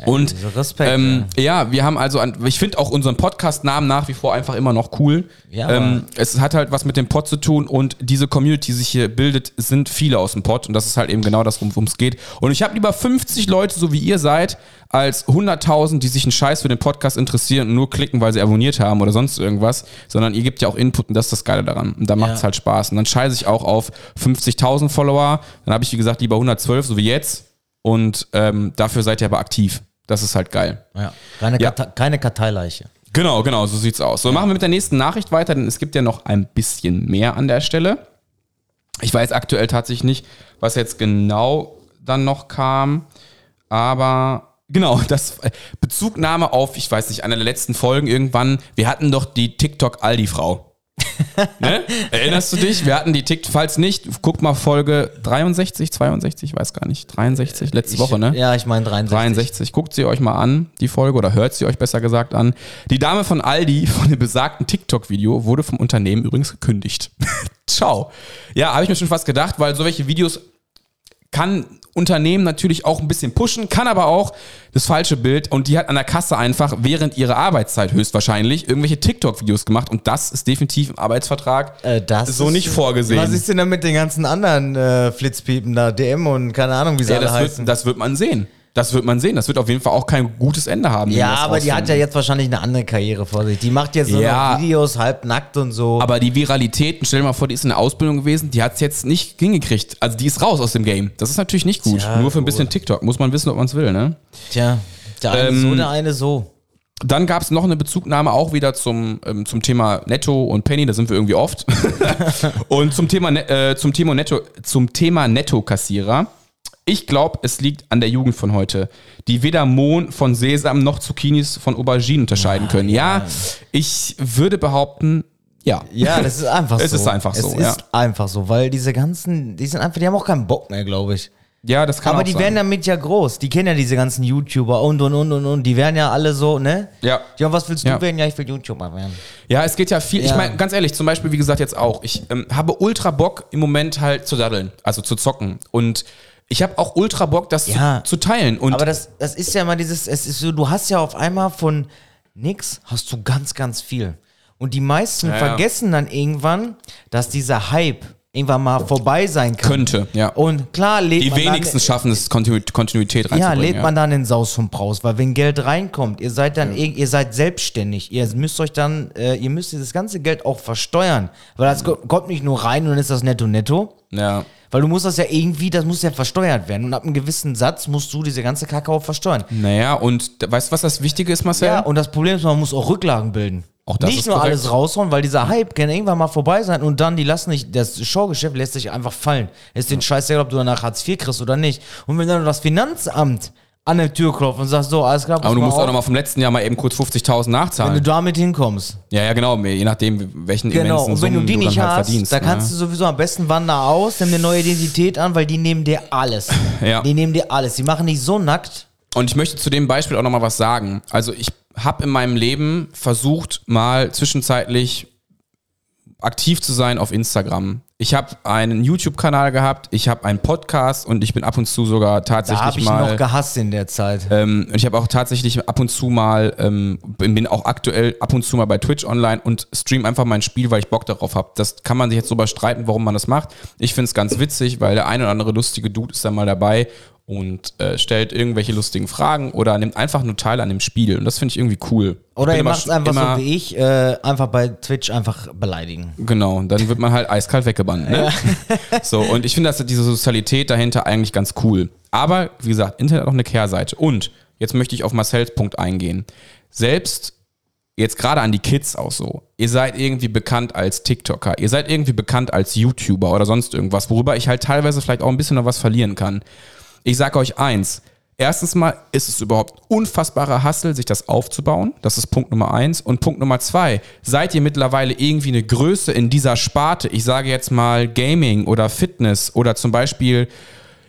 Und also Respekt, ähm, ja, wir haben also, an, ich finde auch unseren Podcast-Namen nach wie vor einfach immer noch cool. Ja, ähm, es hat halt was mit dem Pod zu tun und diese Community, die sich hier bildet, sind viele aus dem Pod und das ist halt eben genau das, worum es geht. Und ich habe lieber 50 Leute, so wie ihr seid, als 100.000, die sich einen Scheiß für den Podcast interessieren und nur klicken, weil sie abonniert haben oder sonst irgendwas, sondern ihr gebt ja auch Input und das ist das Geile daran. Und da macht es Ja. halt Spaß. Und dann scheiße ich auch auf 50.000 Follower, dann habe ich, wie gesagt, lieber 112, so wie jetzt. Und ähm, dafür seid ihr aber aktiv. Das ist halt geil. Ja. Keine, Ja. Kartei, keine Karteileiche. Genau, genau, so sieht's aus. So, machen wir mit der nächsten Nachricht weiter, denn es gibt ja noch ein bisschen mehr an der Stelle. Ich weiß aktuell tatsächlich nicht, was jetzt genau dann noch kam, aber genau, das äh, Bezugnahme auf, ich weiß nicht, einer der letzten Folgen irgendwann, wir hatten doch die TikTok-Aldi-Frau. ne? Erinnerst du dich? Wir hatten die TikTok, falls nicht, guck mal Folge 63, 62, weiß gar nicht, 63, letzte Woche, ne? Ja, ich meine 63. 63. Guckt sie euch mal an, die Folge, oder hört sie euch besser gesagt an. Die Dame von Aldi von dem besagten TikTok-Video wurde vom Unternehmen übrigens gekündigt. Ciao. Ja, habe ich mir schon fast gedacht, weil solche Videos kann Unternehmen natürlich auch ein bisschen pushen, kann aber auch das falsche Bild und die hat an der Kasse einfach während ihrer Arbeitszeit höchstwahrscheinlich irgendwelche TikTok-Videos gemacht und das ist definitiv im Arbeitsvertrag Äh, so nicht vorgesehen. Was ist denn da mit den ganzen anderen äh, Flitzpiepen da? DM und keine Ahnung, wie sie ja, alle das, heißen. wird, das wird man sehen. Das wird man sehen. Das wird auf jeden Fall auch kein gutes Ende haben. ja, aber die hat ja jetzt wahrscheinlich eine andere Karriere vor sich. Die macht jetzt so Ja. Videos halb nackt und so. Aber die Viralitäten, stell dir mal vor, die ist in der Ausbildung gewesen, die hat es jetzt nicht hingekriegt. Also die ist raus aus dem Game. Das ist natürlich nicht gut. Tja, Nur für ein gut. bisschen TikTok. Muss man wissen, ob man es will, ne? Tja, der eine Ähm, so, der eine so. Dann gab es noch eine Bezugnahme auch wieder zum, ähm, zum Thema Netto und Penny, da sind wir irgendwie oft. und zum Thema, Ne- äh, zum Thema Netto, zum Thema Netto-Kassierer. Ich glaube, es liegt an der Jugend von heute, die weder Mohn von Sesam noch Zucchinis von Auberginen unterscheiden können. Ja, ich würde behaupten, ja. Ja, das ist einfach Es so. ist einfach so, Es ja. ist einfach so, weil diese ganzen, die sind einfach, die haben auch keinen Bock mehr, glaube ich. Ja, das kann Aber auch die sein. werden damit ja groß. Die kennen ja diese ganzen YouTuber und und und und und. Die werden ja alle so, ne? Ja. Ja, was willst Ja. du werden? Ja, ich will YouTuber werden. Ja, es geht ja viel. Ich Ja. meine, ganz ehrlich, zum Beispiel, wie gesagt, jetzt auch. Ich ähm, habe ultra Bock im Moment halt zu daddeln, also zu zocken. Und ich habe auch ultra Bock, das Ja. zu, zu teilen. Und Aber das, das ist ja mal dieses, es ist so, du hast ja auf einmal von nix hast du ganz, ganz viel. Und die meisten Ja, ja. vergessen dann irgendwann, dass dieser Hype irgendwann mal vorbei sein kann. könnte, ja. Und klar, lebt die man wenigsten schaffen es, Kontinu Kontinuität dann, ja, reinzubringen. lädt man dann in Saus vom Braus, weil wenn Geld reinkommt, ihr seid dann, irg- ihr seid selbstständig, ihr müsst euch dann, äh, ihr müsst dieses ganze Geld auch versteuern, weil das ko- kommt nicht nur rein und dann ist das netto netto, ja. weil du musst das ja irgendwie, das muss ja versteuert werden und ab einem gewissen Satz musst du diese ganze Kakao versteuern. Naja, und weißt du, was das Wichtige ist, Marcel? Ja, und das Problem ist, man muss auch Rücklagen bilden. Auch das nicht nur korrekt. alles raushauen, weil dieser Hype kann irgendwann mal vorbei sein und dann, die lassen nicht, das Showgeschäft lässt sich einfach fallen. Es ist den Scheiß, ob du danach Hartz IV kriegst oder nicht. Und wenn dann das Finanzamt an der Tür klopft und sagt, so, alles klar, aber du musst auch nochmal vom letzten Jahr mal eben kurz 50.000 wenn du nachzahlen. damit hinkommst. Ja, ja, genau, je nachdem, welchen Genau, und wenn du die nicht halt hast, verdienst. da kannst du sowieso am besten wander aus, nimm eine neue Identität an, weil die nehmen dir alles. Ja. Die nehmen dir alles. Die machen dich so nackt. Und ich möchte zu dem Beispiel auch nochmal was sagen. Also ich habe in meinem Leben versucht, mal zwischenzeitlich aktiv zu sein auf Instagram. Ich habe einen YouTube-Kanal gehabt, ich habe einen Podcast und ich bin ab und zu sogar Da habe tatsächlich ich mal. noch gehasst in der Zeit. Ähm, und ich habe auch tatsächlich ab und zu mal, ähm, bin auch aktuell ab und zu mal bei Twitch online und stream einfach mein Spiel, weil ich Bock darauf habe. Das kann man sich jetzt so überstreiten, warum man das macht. Ich finde es ganz witzig, weil der ein oder andere lustige Dude ist dann mal dabei und äh, stellt irgendwelche lustigen Fragen oder nimmt einfach nur teil an dem Spiel. Und das finde ich irgendwie cool. Oder ihr macht es einfach immer, so wie ich, äh, einfach bei Twitch einfach beleidigen. Genau, dann wird man halt eiskalt weggebannt. Ne? So, und ich finde, dass diese Sozialität dahinter eigentlich ganz cool. Aber, wie gesagt, Internet hat auch eine Kehrseite. Und jetzt möchte ich auf Marcells Punkt eingehen. Selbst jetzt gerade an die Kids auch so. Ihr seid irgendwie bekannt als TikToker, ihr seid irgendwie bekannt als YouTuber oder sonst irgendwas, worüber ich halt teilweise vielleicht auch ein bisschen noch was verlieren kann. Ich sage euch eins. Erstens mal ist es überhaupt unfassbarer Hassel, sich das aufzubauen. Das ist Punkt Nummer eins. Und Punkt Nummer zwei, seid ihr mittlerweile irgendwie eine Größe in dieser Sparte? Ich sage jetzt mal Gaming oder Fitness oder zum Beispiel,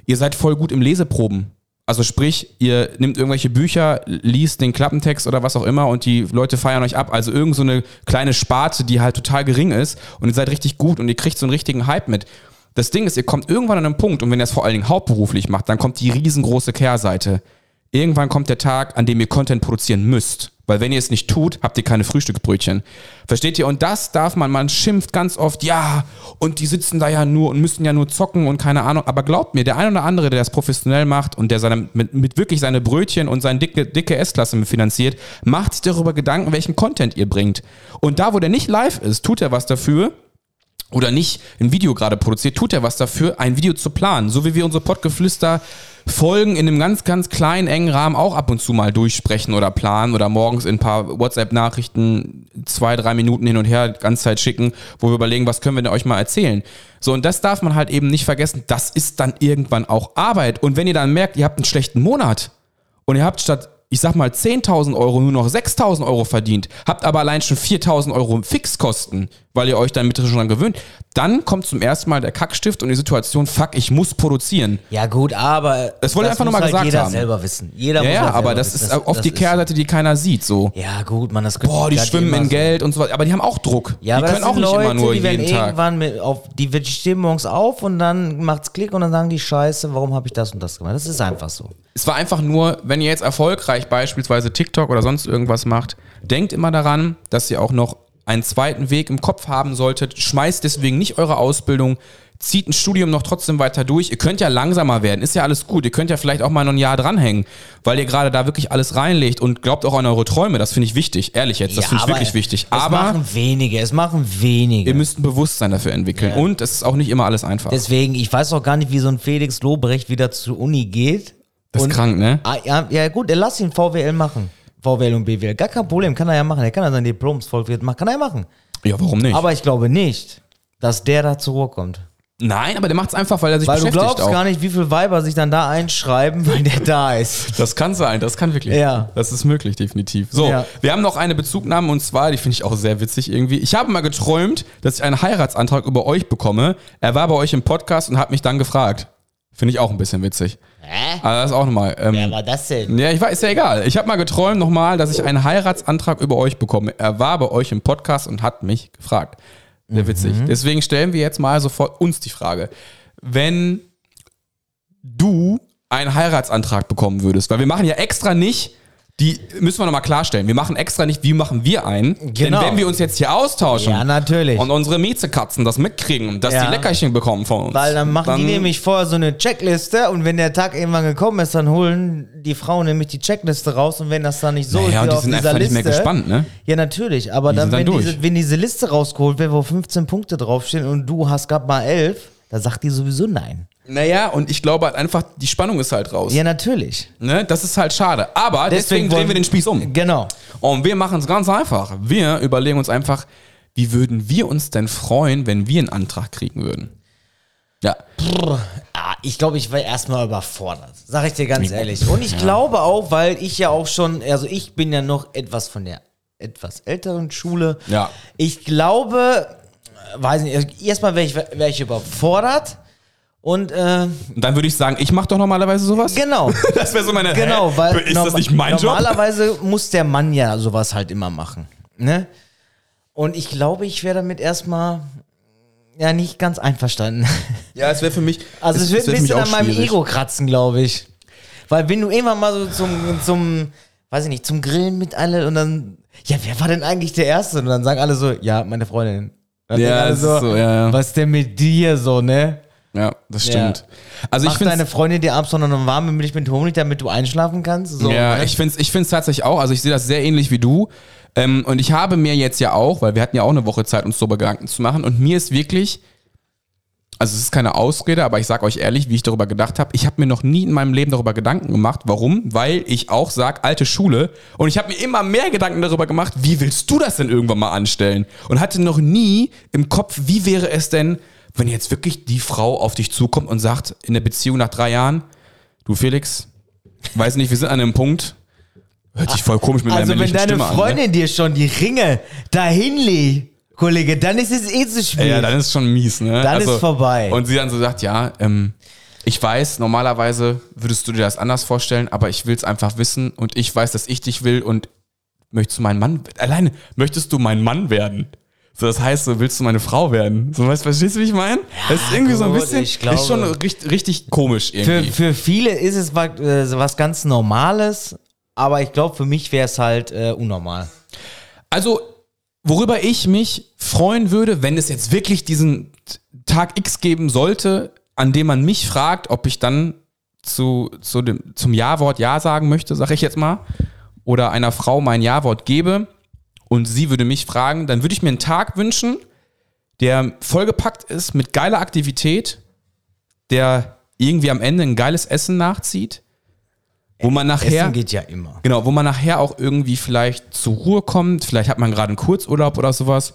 ihr seid voll gut im Leseproben. Also sprich, ihr nehmt irgendwelche Bücher, liest den Klappentext oder was auch immer und die Leute feiern euch ab. Also irgend so eine kleine Sparte, die halt total gering ist und ihr seid richtig gut und ihr kriegt so einen richtigen Hype mit. Das Ding ist, ihr kommt irgendwann an einen Punkt und wenn ihr es vor allen Dingen hauptberuflich macht, dann kommt die riesengroße Kehrseite. irgendwann kommt der Tag, an dem ihr Content produzieren müsst. Weil wenn ihr es nicht tut, habt ihr keine Frühstücksbrötchen. Versteht ihr? Und das darf man, man schimpft ganz oft, ja, und die sitzen da ja nur und müssen ja nur zocken und keine Ahnung. Aber glaubt mir, der ein oder andere, der das professionell macht und der seine, mit, mit wirklich seine Brötchen und seine dicke, dicke S-Klasse finanziert, macht sich darüber Gedanken, welchen Content ihr bringt. Und da, wo der nicht live ist, tut er was dafür, oder nicht ein Video gerade produziert, tut er was dafür, ein Video zu planen. So wie wir unsere Pottgeflüster Folgen in einem ganz, ganz kleinen, engen Rahmen auch ab und zu mal durchsprechen oder planen oder morgens in ein paar WhatsApp-Nachrichten zwei, drei Minuten hin und her die ganze Zeit schicken, wo wir überlegen, was können wir denn euch mal erzählen. So, und das darf man halt eben nicht vergessen. Das ist dann irgendwann auch Arbeit. Und wenn ihr dann merkt, ihr habt einen schlechten Monat und ihr habt statt ich sag mal 10.000 Euro nur noch 6.000 Euro verdient, habt aber allein schon 4.000 Euro Fixkosten, weil ihr euch dann mit schon dran gewöhnt, dann kommt zum ersten Mal der Kackstift und die Situation, fuck, ich muss produzieren. Ja gut, aber Das wollte ich einfach nur muss mal halt gesagt jeder haben. selber wissen. Jeder Ja, muss ja, halt aber das wissen. ist oft die ist- Kehrseite, die keiner sieht, so. Ja gut, man, das Boah, die das schwimmen in so. Geld und so weiter, aber die haben auch Druck. Ja, die aber können das auch nicht Leute, immer nur die werden jeden Tag. irgendwann mit auf, die die stehen morgens auf und dann macht's Klick und dann sagen die Scheiße, warum habe ich das und das gemacht? Das ist einfach so. Es war einfach nur, wenn ihr jetzt erfolgreich beispielsweise TikTok oder sonst irgendwas macht, denkt immer daran, dass ihr auch noch einen zweiten Weg im Kopf haben solltet. Schmeißt deswegen nicht eure Ausbildung, zieht ein Studium noch trotzdem weiter durch. Ihr könnt ja langsamer werden, ist ja alles gut. Ihr könnt ja vielleicht auch mal noch ein Jahr dranhängen, weil ihr gerade da wirklich alles reinlegt und glaubt auch an eure Träume. Das finde ich wichtig, ehrlich jetzt, das Ja, finde ich wirklich wichtig. Es Aber machen wenige, es machen wenige. ihr müsst ein Bewusstsein dafür entwickeln und es ist auch nicht immer alles einfach. Deswegen, ich weiß auch gar nicht, wie so ein Felix Lobrecht wieder zur Uni geht. Das ist krank, ne? Ah, ja, ja gut, er lass ihn VWL machen. VWL und BWL. Gar kein Problem, kann er ja machen. Er kann ja sein Diploms Volkswirt machen, kann er ja machen. Ja, warum nicht? Aber ich glaube nicht, dass der da zur Ruhe kommt. Nein, aber der macht es einfach, weil er sich Weil du beschäftigt glaubst auch. gar nicht, wie viele Weiber sich dann da einschreiben, weil der da ist. Das kann sein, das kann wirklich. Ja. Das ist möglich, definitiv. So, Ja. wir haben noch eine Bezugnahme und zwar, die finde ich auch sehr witzig irgendwie. Ich habe mal geträumt, dass ich einen Heiratsantrag über euch bekomme. Er war bei euch im Podcast und hat mich dann gefragt. Finde ich auch ein bisschen witzig. Hä? Aber das ist auch nochmal. Ähm, Wer war das denn? ja, ich weiß, ist ja egal. Ich habe mal geträumt nochmal, dass ich einen Heiratsantrag über euch bekomme. Er war bei euch im Podcast und hat mich gefragt. Sehr witzig. Deswegen stellen wir jetzt mal sofort uns die Frage. Wenn du einen Heiratsantrag bekommen würdest, weil wir machen ja extra nicht, die müssen wir nochmal klarstellen. Wir machen extra nicht, wie machen wir einen. Genau. Denn wenn wir uns jetzt hier austauschen Ja, natürlich. und unsere Miezekatzen das mitkriegen, dass Ja. die Leckerchen bekommen von uns. Weil dann machen die nämlich vorher so eine Checkliste und wenn der Tag irgendwann gekommen ist, dann holen die Frauen nämlich die Checkliste raus und wenn das dann nicht so Naja, ist, und die auf sind dieser einfach nicht mehr Liste, gespannt, ne? Ja, natürlich, aber Die dann, wenn, dann durch. diese, wenn diese Liste rausgeholt wird, wo 15 Punkte draufstehen und du hast gerade mal 11, da sagt die sowieso nein. Naja, und ich glaube halt einfach, die Spannung ist halt raus. Ja, natürlich. Ne? Das ist halt schade. Aber deswegen, wollen- drehen wir den Spieß um. Genau. Und wir machen es ganz einfach. Wir überlegen uns einfach, wie würden wir uns denn freuen, wenn wir einen Antrag kriegen würden? Ja. Ah, ich glaube, ich war erstmal überfordert. Sag ich dir ganz ehrlich. Und ich glaube auch, weil ich ja auch schon, also ich bin ja noch etwas von der etwas älteren Schule. Ja. Ich glaube, weiß nicht, also erstmal wäre ich, wär ich überfordert. Und äh, Und dann würde ich sagen, ich mache doch normalerweise sowas. genau, Das wäre so meine. genau, Hä? weil ist das nicht mein Job? normalerweise muss der Mann ja sowas halt immer machen. Ne? Und ich glaube, ich wäre damit erstmal ja nicht ganz einverstanden. Ja, es wäre für mich. Also es, wird wär ein bisschen an meinem schwierig. Ego kratzen, glaube ich. Weil wenn du irgendwann mal so zum, zum, weiß ich nicht, zum Grillen mit alle und dann, ja, wer war denn eigentlich der Erste? Und dann sagen alle so, ja, meine Freundin. Dann Ja, alle es ist so, ja, ja. was denn mit dir so, ne? Ja, das stimmt. Also ich Mach finde deine Freundin dir abends noch eine warme Milch mit Honig, damit du einschlafen kannst? So, Ja, ne? ich finde es ich find's tatsächlich auch. Also ich sehe das sehr ähnlich wie du. Ähm, und ich habe mir jetzt ja auch, weil wir hatten ja auch eine Woche Zeit, uns darüber Gedanken zu machen. Und mir ist wirklich, also es ist keine Ausrede, aber ich sage euch ehrlich, wie ich darüber gedacht habe. Ich habe mir noch nie in meinem Leben darüber Gedanken gemacht. Warum? Weil ich auch sage, alte Schule. Und ich habe mir immer mehr Gedanken darüber gemacht, wie willst du das denn irgendwann mal anstellen? Und hatte noch nie im Kopf, wie wäre es denn, wenn jetzt wirklich die Frau auf dich zukommt und sagt, in der Beziehung nach drei Jahren, du Felix, weiß nicht, wir sind an einem Punkt, hört sich voll komisch mit meiner Also wenn deine Stimme Freundin an. dir schon die Ringe dahin legt, Kollege, dann ist es eh zu Ne? spät. Ja, dann ist schon mies, ne? Dann ist vorbei. Und sie dann so sagt, ja, ähm, ich weiß, normalerweise würdest du dir das anders vorstellen, aber ich will es einfach wissen und ich weiß, dass ich dich will und möchtest du mein Mann, alleine, möchtest du mein Mann werden? So, das heißt, so willst du meine Frau werden? So, weißt, verstehst du, wie ich meine? das ist irgendwie so ein gut, bisschen, glaube- ist schon richtig, richtig komisch Für, irgendwie. für viele ist es was, äh, was ganz Normales, aber ich glaube, für mich wäre es halt äh, unnormal. Also, worüber ich mich freuen würde, wenn es jetzt wirklich diesen Tag X geben sollte, an dem man mich fragt, ob ich dann zu, zu dem, zum Ja-Wort Ja sagen möchte, sag ich jetzt mal, oder einer Frau mein Ja-Wort gebe und sie würde mich fragen, dann würde ich mir einen Tag wünschen, der vollgepackt ist mit geiler Aktivität, der irgendwie am Ende ein geiles Essen nachzieht, wo man nachher Essen geht ja immer. Genau, wo man nachher auch irgendwie vielleicht zur Ruhe kommt, vielleicht hat man gerade einen Kurzurlaub oder sowas.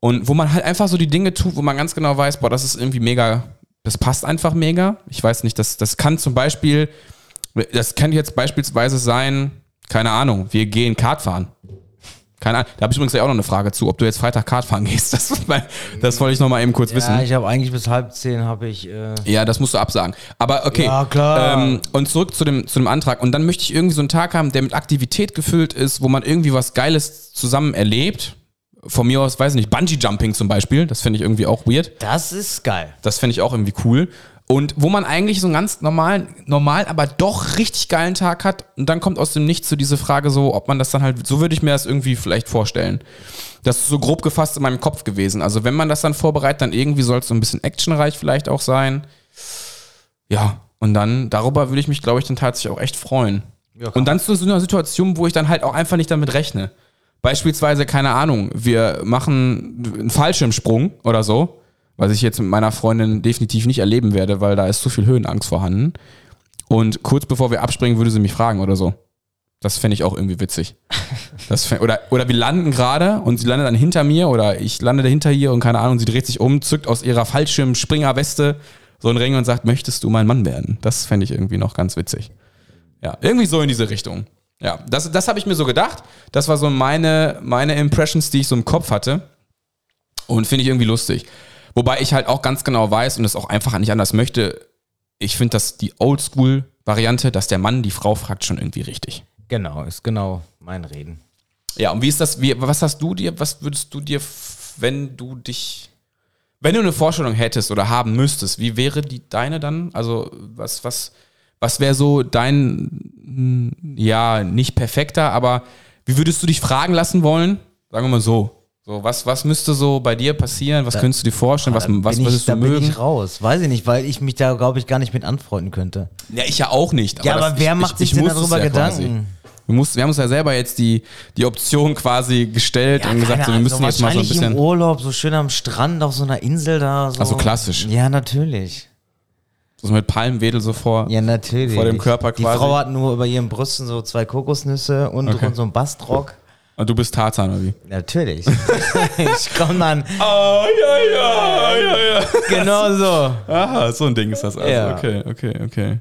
Und wo man halt einfach so die Dinge tut, wo man ganz genau weiß, boah, das ist irgendwie mega, das passt einfach mega. Ich weiß nicht, das, das kann zum Beispiel, das kann jetzt beispielsweise sein, keine Ahnung, wir gehen Kart fahren. Keine Ahnung, da habe ich übrigens ja auch noch eine Frage zu, ob du jetzt Freitag Kart fahren gehst. Das, das wollte ich noch mal eben kurz wissen. Ja, ich habe eigentlich bis halb zehn habe ich. Äh, Ja, das musst du absagen. Aber okay. Ja, klar. Ähm, und zurück zu dem, zu dem Antrag. Und dann möchte ich irgendwie so einen Tag haben, der mit Aktivität gefüllt ist, wo man irgendwie was Geiles zusammen erlebt. Von mir aus, weiß ich nicht, Bungee-Jumping zum Beispiel. Das finde ich irgendwie auch weird. das ist geil. Das finde ich auch irgendwie cool. Und wo man eigentlich so einen ganz normalen, normalen, aber doch richtig geilen Tag hat. Und dann kommt aus dem Nichts so diese Frage so, ob man das dann halt, so würde ich mir das irgendwie vielleicht vorstellen. Das ist so grob gefasst in meinem Kopf gewesen. Also wenn man das dann vorbereitet, dann irgendwie soll es so ein bisschen actionreich vielleicht auch sein. Ja, und dann, darüber würde ich mich, glaube ich, dann tatsächlich auch echt freuen. und dann zu so einer Situation, wo ich dann halt auch einfach nicht damit rechne. Beispielsweise, keine Ahnung, wir machen einen Fallschirmsprung oder so, was ich jetzt mit meiner Freundin definitiv nicht erleben werde, weil da ist zu viel Höhenangst vorhanden. Und kurz bevor wir abspringen, würde sie mich fragen oder so. Das fände ich auch irgendwie witzig. Das fänd, oder, oder wir landen gerade und sie landet dann hinter mir oder ich lande hinter ihr und keine Ahnung, sie dreht sich um, zückt aus ihrer Fallschirmspringerweste so einen Ring und sagt, möchtest du mein Mann werden? Das fände ich irgendwie noch ganz witzig. Ja, irgendwie so in diese Richtung. Ja, das, das habe ich mir so gedacht. Das war so meine, meine Impressions, die ich so im Kopf hatte. Und finde ich irgendwie lustig. Wobei ich halt auch ganz genau weiß und es auch einfach nicht anders möchte. Ich finde, dass die Oldschool-Variante, dass der Mann die Frau fragt, schon irgendwie richtig. Genau, ist genau mein Reden. Ja, und wie ist das, wie, was hast du dir, was würdest du dir, wenn du dich, wenn du eine Vorstellung hättest oder haben müsstest, wie wäre die deine dann? Also, was, was, was wäre so dein, hm, ja, nicht perfekter, aber wie würdest du dich fragen lassen wollen? Sagen wir mal so. So, was, was müsste so bei dir passieren? Was könntest du dir vorstellen? Was, Da was bin ich, würdest da du bin mögen? ich raus. Weiß ich nicht, weil ich mich da, glaube ich, gar nicht mit anfreunden könnte. Ja, ich ja auch nicht. Ja, aber das- wer ich, macht ich, sich ich denn muss darüber ja quasi. Gedanken? Wir, mussten, wir haben uns ja selber jetzt die, die Option quasi gestellt und gesagt, so, wir müssen jetzt mal so ein bisschen. im Urlaub, so schön am Strand auf so einer Insel da. So. Also klassisch. Ja, natürlich. So mit Palmwedel so vor. Ja, natürlich. Vor dem Körper Die quasi. Frau hat nur über ihren Brüsten so zwei Kokosnüsse und, Okay. und so einen Bastrock. Und du bist Tarzan oder wie? Natürlich. ich komme dann Ah, ja, ja, ja, ja. genau so. Aha, so ein Ding ist das also. Ja. Okay, okay, okay.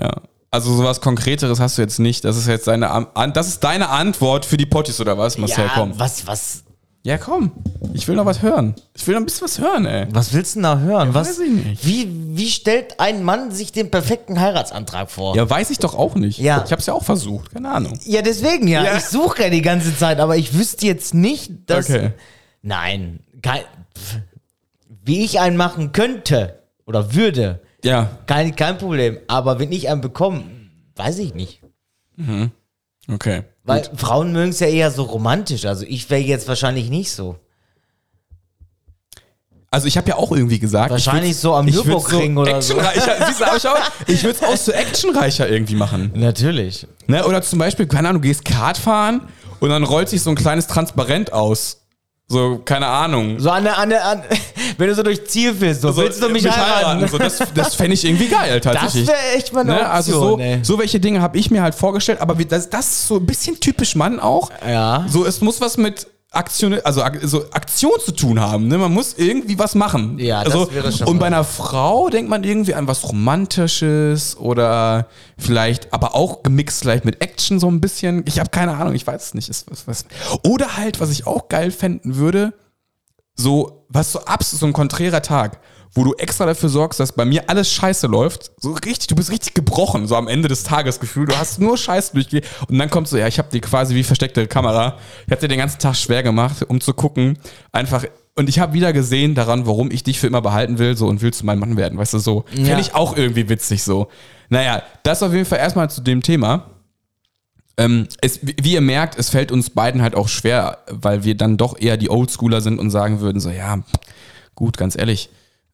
Ja. Also sowas Konkreteres hast du jetzt nicht. Das ist jetzt deine, das ist deine Antwort für die Potties oder was, Marcel? ja, komm. was, was, Ja, komm. Ich will noch was hören. Ich will noch ein bisschen was hören, ey. was willst du denn da hören? was, weiß ich nicht. Wie, wie stellt ein Mann sich den perfekten Heiratsantrag vor? Ja, weiß ich doch auch nicht. Ja. Ich hab's ja auch versucht. Keine Ahnung. Ja, deswegen ja. Ja. Ich suche ja die ganze Zeit, aber ich wüsste jetzt nicht, dass. Okay. Nein, kein, wie ich einen machen könnte oder würde, Ja, kein, kein Problem. Aber wenn ich einen bekomme, weiß ich nicht. okay. Weil Frauen mögen es ja eher so romantisch. Also ich wäre jetzt wahrscheinlich nicht so. Also ich habe ja auch irgendwie gesagt. Wahrscheinlich so am Nürburgring oder so. actionreicher, ich würde es auch so actionreicher irgendwie machen. Natürlich. Ne? Oder zum Beispiel, keine Ahnung, du gehst Kart fahren und dann rollt sich so ein kleines Transparent aus. So, keine Ahnung. So an der, an der, an, wenn du so durch Ziel fährst, so, So, willst du mich, heiraten? So, das das fände ich irgendwie geil Das tatsächlich. wäre echt mal eine Ne, also so, ey. so welche Dinge habe ich mir halt vorgestellt, aber wie, das, das ist so ein bisschen typisch Mann auch. Ja. So, es muss was mit Aktion, also so Aktion zu tun haben. Ne? Man muss irgendwie was machen. Ja, das also, wäre schon Und bei einer Frau denkt man irgendwie an was Romantisches oder vielleicht, aber auch gemixt vielleicht mit Action so ein bisschen. Ich habe keine Ahnung, ich weiß es nicht. Oder halt, was ich auch geil fänden würde, so, was so absolut so ein konträrer Tag, wo du extra dafür sorgst, dass bei mir alles scheiße läuft. So richtig, du bist richtig gebrochen, so am Ende des Tages Gefühl. Du hast nur Scheiße durchgehen. Und dann kommt so, ja, ich habe dir quasi wie versteckte Kamera. Ich habe dir den ganzen Tag schwer gemacht, um zu gucken. Einfach. Und ich habe wieder gesehen daran, warum ich dich für immer behalten will, so und willst du mein Mann werden, weißt du, so. Ja. Fände ich auch irgendwie witzig, so. Naja, das auf jeden Fall erstmal zu dem Thema. Ähm, es, wie ihr merkt, es fällt uns beiden halt auch schwer, weil wir dann doch eher die Oldschooler sind und sagen würden, so, ja, gut, ganz ehrlich,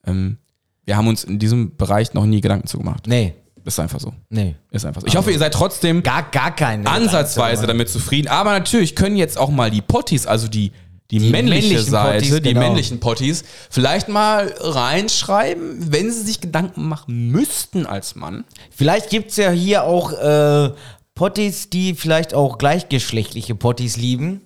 ähm, wir haben uns in diesem Bereich noch nie Gedanken zugemacht. Nee, Ist einfach so. nee. Ist einfach so. Ich hoffe, ihr seid trotzdem Gar, gar keine. ansatzweise damit zufrieden. Aber natürlich können jetzt auch mal die Potties, also die, die, männliche männlichen Seite, Potties, die genau. männlichen Potties, vielleicht mal reinschreiben, wenn sie sich Gedanken machen müssten als Mann. Vielleicht gibt es ja hier auch äh, Potties, die vielleicht auch gleichgeschlechtliche Potties lieben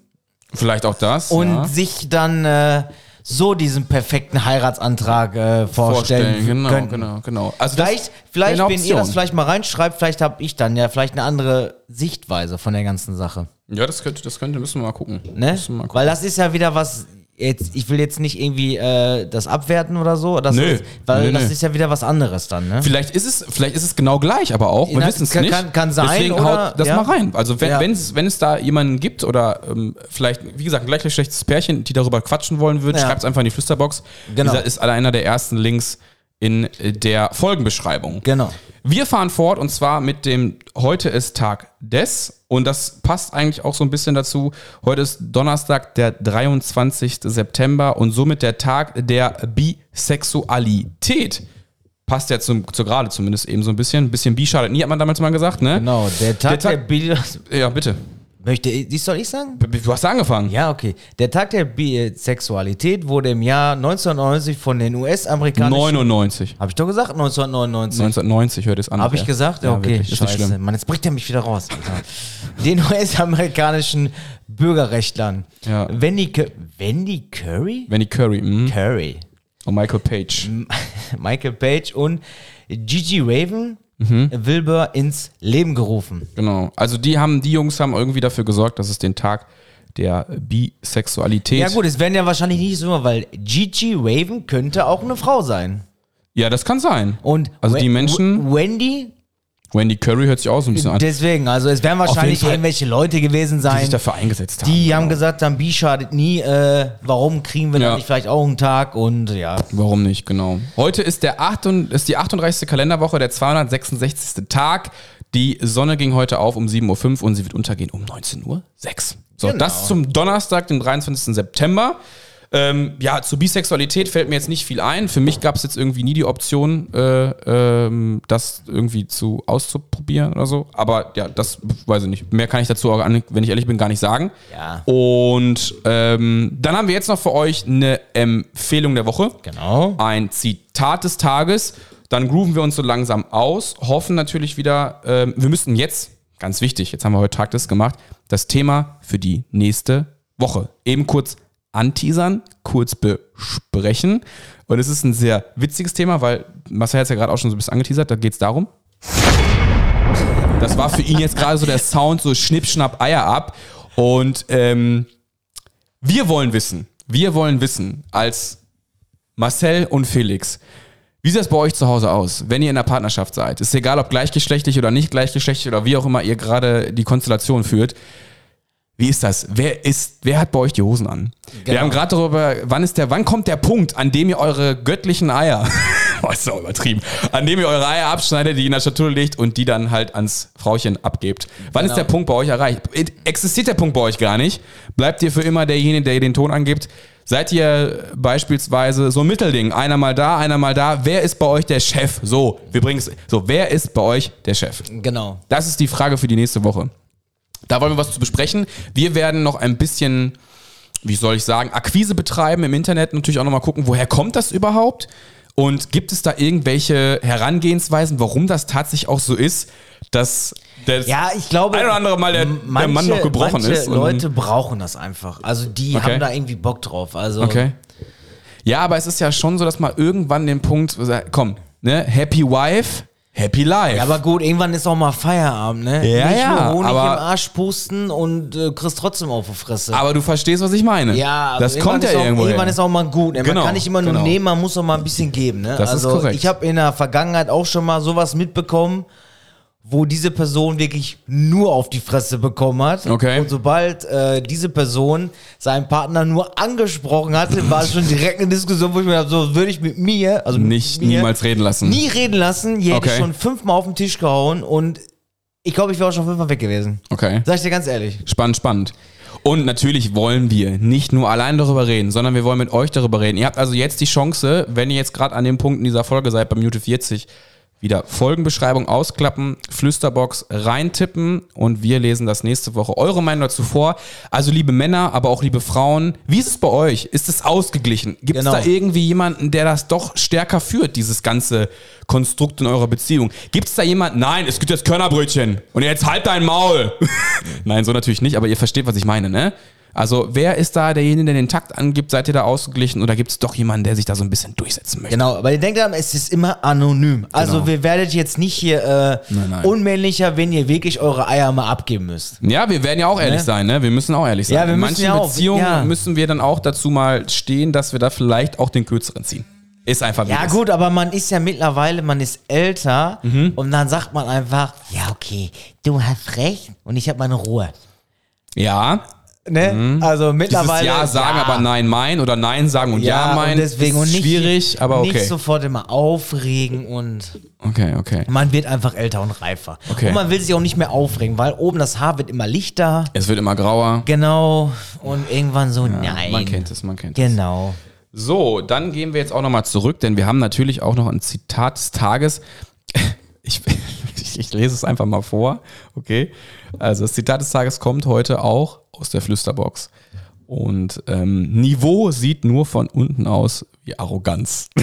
Vielleicht auch das. und ja. sich dann äh, so diesen perfekten Heiratsantrag äh, vorstellen, genau, könnten. genau, genau. Also Vielleicht, vielleicht wenn ihr das vielleicht mal reinschreibt, vielleicht habe ich dann ja vielleicht eine andere Sichtweise von der ganzen Sache. Ja, das könnte, das könnte, müssen wir mal gucken. Ne? Müssen wir mal gucken. Weil das ist ja wieder was. Jetzt, ich will jetzt nicht irgendwie äh, das abwerten oder so. Das Nö. ist, weil Nö, das nö. ist ja wieder was anderes dann, ne? Vielleicht ist es, vielleicht ist es genau gleich, aber auch. Wir wissen es nicht. kann- kann sein, Deswegen oder- haut das ja. mal rein. Also wenn, Ja. wenn's, wenn es da jemanden gibt oder ähm, vielleicht, wie gesagt, ein gleichgeschlechtliches Pärchen, die darüber quatschen wollen würden, Ja. schreibt es einfach in die Flüsterbox. Genau. Dieser ist einer der ersten Links in äh, der Folgenbeschreibung. Genau. Wir fahren fort und zwar mit dem Heute ist Tag des und das passt eigentlich auch so ein bisschen dazu. Heute ist Donnerstag, der 23. September und somit der Tag der Bisexualität. Passt ja zum, zur gerade zumindest eben so ein bisschen. Ein bisschen bi schadet nie, hat man damals mal gesagt, ne? Genau, der Tag Der der, Tag- Bi Ja, bitte. Möchte ich, dies soll ich sagen? Du hast angefangen. Ja, okay. Der Tag der Bisexualität wurde im Jahr 1990 von den US-amerikanischen. 99. Habe ich doch gesagt? 1999. 1990 hört es an. Habe ich gesagt? Ja, okay, wirklich. Scheiße. Mann, jetzt bringt er mich wieder raus. Den US-amerikanischen Bürgerrechtlern. Ja. Wendy, Wendy Curry? Wendy Curry mhm. Curry. und Michael Page. Michael Page und Gigi Raven Mhm. Wilbur ins Leben gerufen. Genau. Also die haben, die Jungs haben irgendwie dafür gesorgt, dass es den Tag der Bisexualität. Ja gut, es werden ja wahrscheinlich nicht so, weil Gigi Raven könnte auch eine Frau sein. Ja, das kann sein. Und Also die We- Menschen- W- Wendy, Wendy Curry hört sich auch so ein bisschen an, deswegen, also es werden wahrscheinlich Fall, irgendwelche Leute gewesen die sein, sich dafür eingesetzt haben. die haben Genau. gesagt haben, Bi schadet nie, äh, warum kriegen wir Ja. dann nicht vielleicht auch einen Tag und ja. Warum nicht, genau. Heute ist, der 8, und- ist die 38. Kalenderwoche, der 266. Tag. Die Sonne ging heute auf um 7.05 Uhr und sie wird untergehen um 19.06 Uhr. So, Genau. das zum Donnerstag, den 23. September. Ähm, ja, zur Bisexualität fällt mir jetzt nicht viel ein. Für mich gab es jetzt irgendwie nie die Option, äh, ähm, das irgendwie zu auszuprobieren oder so. Aber ja, das weiß ich nicht. Mehr kann ich dazu, auch, wenn ich ehrlich bin, gar nicht sagen. Ja. Und ähm, dann haben wir jetzt noch für euch eine Empfehlung der Woche Genau. ein Zitat des Tages. Dann grooven wir uns so langsam aus, hoffen natürlich wieder, ähm, wir müssen jetzt, ganz wichtig, jetzt haben wir heute Tag des gemacht, das Thema für die nächste Woche eben kurz anteasern, kurz besprechen. Und es ist ein sehr witziges Thema, weil Marcel hat es ja gerade auch schon so ein bisschen angeteasert, da geht es darum. Das war für ihn jetzt gerade so der Sound, so Schnipp, Schnapp, Eier ab. Und ähm, wir wollen wissen, wir wollen wissen, als Marcel und Felix, wie sieht das bei euch zu Hause aus, wenn ihr in einer Partnerschaft seid? Ist egal, ob gleichgeschlechtlich oder nicht gleichgeschlechtlich oder wie auch immer ihr gerade die Konstellation führt. Wie ist das? Wer ist, wer hat bei euch die Hosen an? Wir Genau. haben gerade darüber, wann ist der, wann kommt der Punkt, an dem ihr eure göttlichen Eier, oh, ist so übertrieben, an dem ihr eure Eier abschneidet, die in der Schatulle legt und die dann halt ans Frauchen abgebt. Wann ist Genau. der Punkt bei euch erreicht? Existiert der Punkt bei euch gar nicht? Bleibt ihr für immer derjenige, der ihr den Ton angibt? Seid ihr beispielsweise so ein Mittelding? Einer mal da, einer mal da. Wer ist bei euch der Chef? So, wir bringen es. So, wer ist bei euch der Chef? Genau. Das ist die Frage für die nächste Woche. Da wollen wir was zu besprechen. Wir werden noch ein bisschen, wie soll ich sagen, Akquise betreiben im Internet. Natürlich auch nochmal gucken, woher kommt das überhaupt? Und gibt es da irgendwelche Herangehensweisen, warum das tatsächlich auch so ist, dass das Ja, ich glaube. ein oder andere Mal der, m- der Mann noch gebrochen manche ist? Leute brauchen das einfach. Also die Okay. haben da irgendwie Bock drauf. Also Okay. Ja, aber es ist ja schon so, dass man irgendwann den Punkt, komm, ne, Happy Wife, happy life. Ja, aber gut, irgendwann ist auch mal Feierabend, ne? Ja, Nicht ja, nur Honig aber- im Arsch pusten und äh, kriegst trotzdem auf die Fresse. Aber du verstehst, was ich meine. ja, also das irgendwann kommt ja ist auch, irgendwo. Irgendwann ist auch mal gut. Ne? Man Genau, kann nicht immer nur genau. nehmen, man muss auch mal ein bisschen geben. Ne? Das ist also korrekt. ich habe in der Vergangenheit auch schon mal sowas mitbekommen, wo diese Person wirklich nur auf die Fresse bekommen hat. Okay. Und sobald äh, diese Person seinen Partner nur angesprochen hatte, war es schon direkt eine Diskussion, wo ich mir dachte, so würde ich mit mir, also Nicht mit mir, niemals reden lassen. nie reden lassen. Hier hätte ich Okay. schon fünfmal auf den Tisch gehauen und ich glaube, ich wäre auch schon fünfmal weg gewesen. Okay. Sag ich dir ganz ehrlich. Spannend, spannend. Und natürlich wollen wir nicht nur allein darüber reden, sondern wir wollen mit euch darüber reden. Ihr habt also jetzt die Chance, wenn ihr jetzt gerade an dem Punkt in dieser Folge seid, bei Minute 40, wieder Folgenbeschreibung ausklappen, Flüsterbox reintippen und wir lesen das nächste Woche eure Meinung dazu vor. Also liebe Männer, aber auch liebe Frauen, wie ist es bei euch? Ist es ausgeglichen? Gibt es Genau. da irgendwie jemanden, der das doch stärker führt, dieses ganze Konstrukt in eurer Beziehung? Gibt es da jemanden? Nein, es gibt jetzt Körnerbrötchen und jetzt halt dein Maul. Nein, so natürlich nicht, aber ihr versteht, was ich meine, ne? Also, wer ist da derjenige, der den Takt angibt? Seid ihr da ausgeglichen oder gibt es doch jemanden, der sich da so ein bisschen durchsetzen möchte? Genau, aber ihr denkt daran, es ist immer anonym. Also Genau. wir werdet jetzt nicht hier äh, Nein, nein. unmännlicher, wenn ihr wirklich eure Eier mal abgeben müsst. Ja, wir werden ja auch ehrlich Ne? sein, ne? Wir müssen auch ehrlich sein. Ja, wir In manchen ja auch, Beziehungen ja. müssen wir dann auch dazu mal stehen, dass wir da vielleicht auch den Kürzeren ziehen. Ist einfach Ja gut, aber man ist ja mittlerweile, man ist älter Mhm. und dann sagt man einfach, ja okay, du hast recht und ich habe meine Ruhe. Ja, Ne? Also dieses mittlerweile. Ja sagen, aber Nein mein oder Nein sagen und Ja, Ja, mein und deswegen ist und nicht, schwierig, aber okay. nicht sofort immer aufregen und Okay, okay. man wird einfach älter und reifer. Okay. Und man will sich auch nicht mehr aufregen, weil oben das Haar wird immer lichter. Es wird immer grauer. Genau. Und irgendwann so, nein. Man kennt es, man kennt es. Genau. So, dann gehen wir jetzt auch nochmal zurück, denn wir haben natürlich auch noch ein Zitat des Tages. Ich, ich, ich lese es einfach mal vor, okay? Also das Zitat des Tages kommt heute auch aus der Flüsterbox. Und ähm, Niveau sieht nur von unten aus wie Arroganz.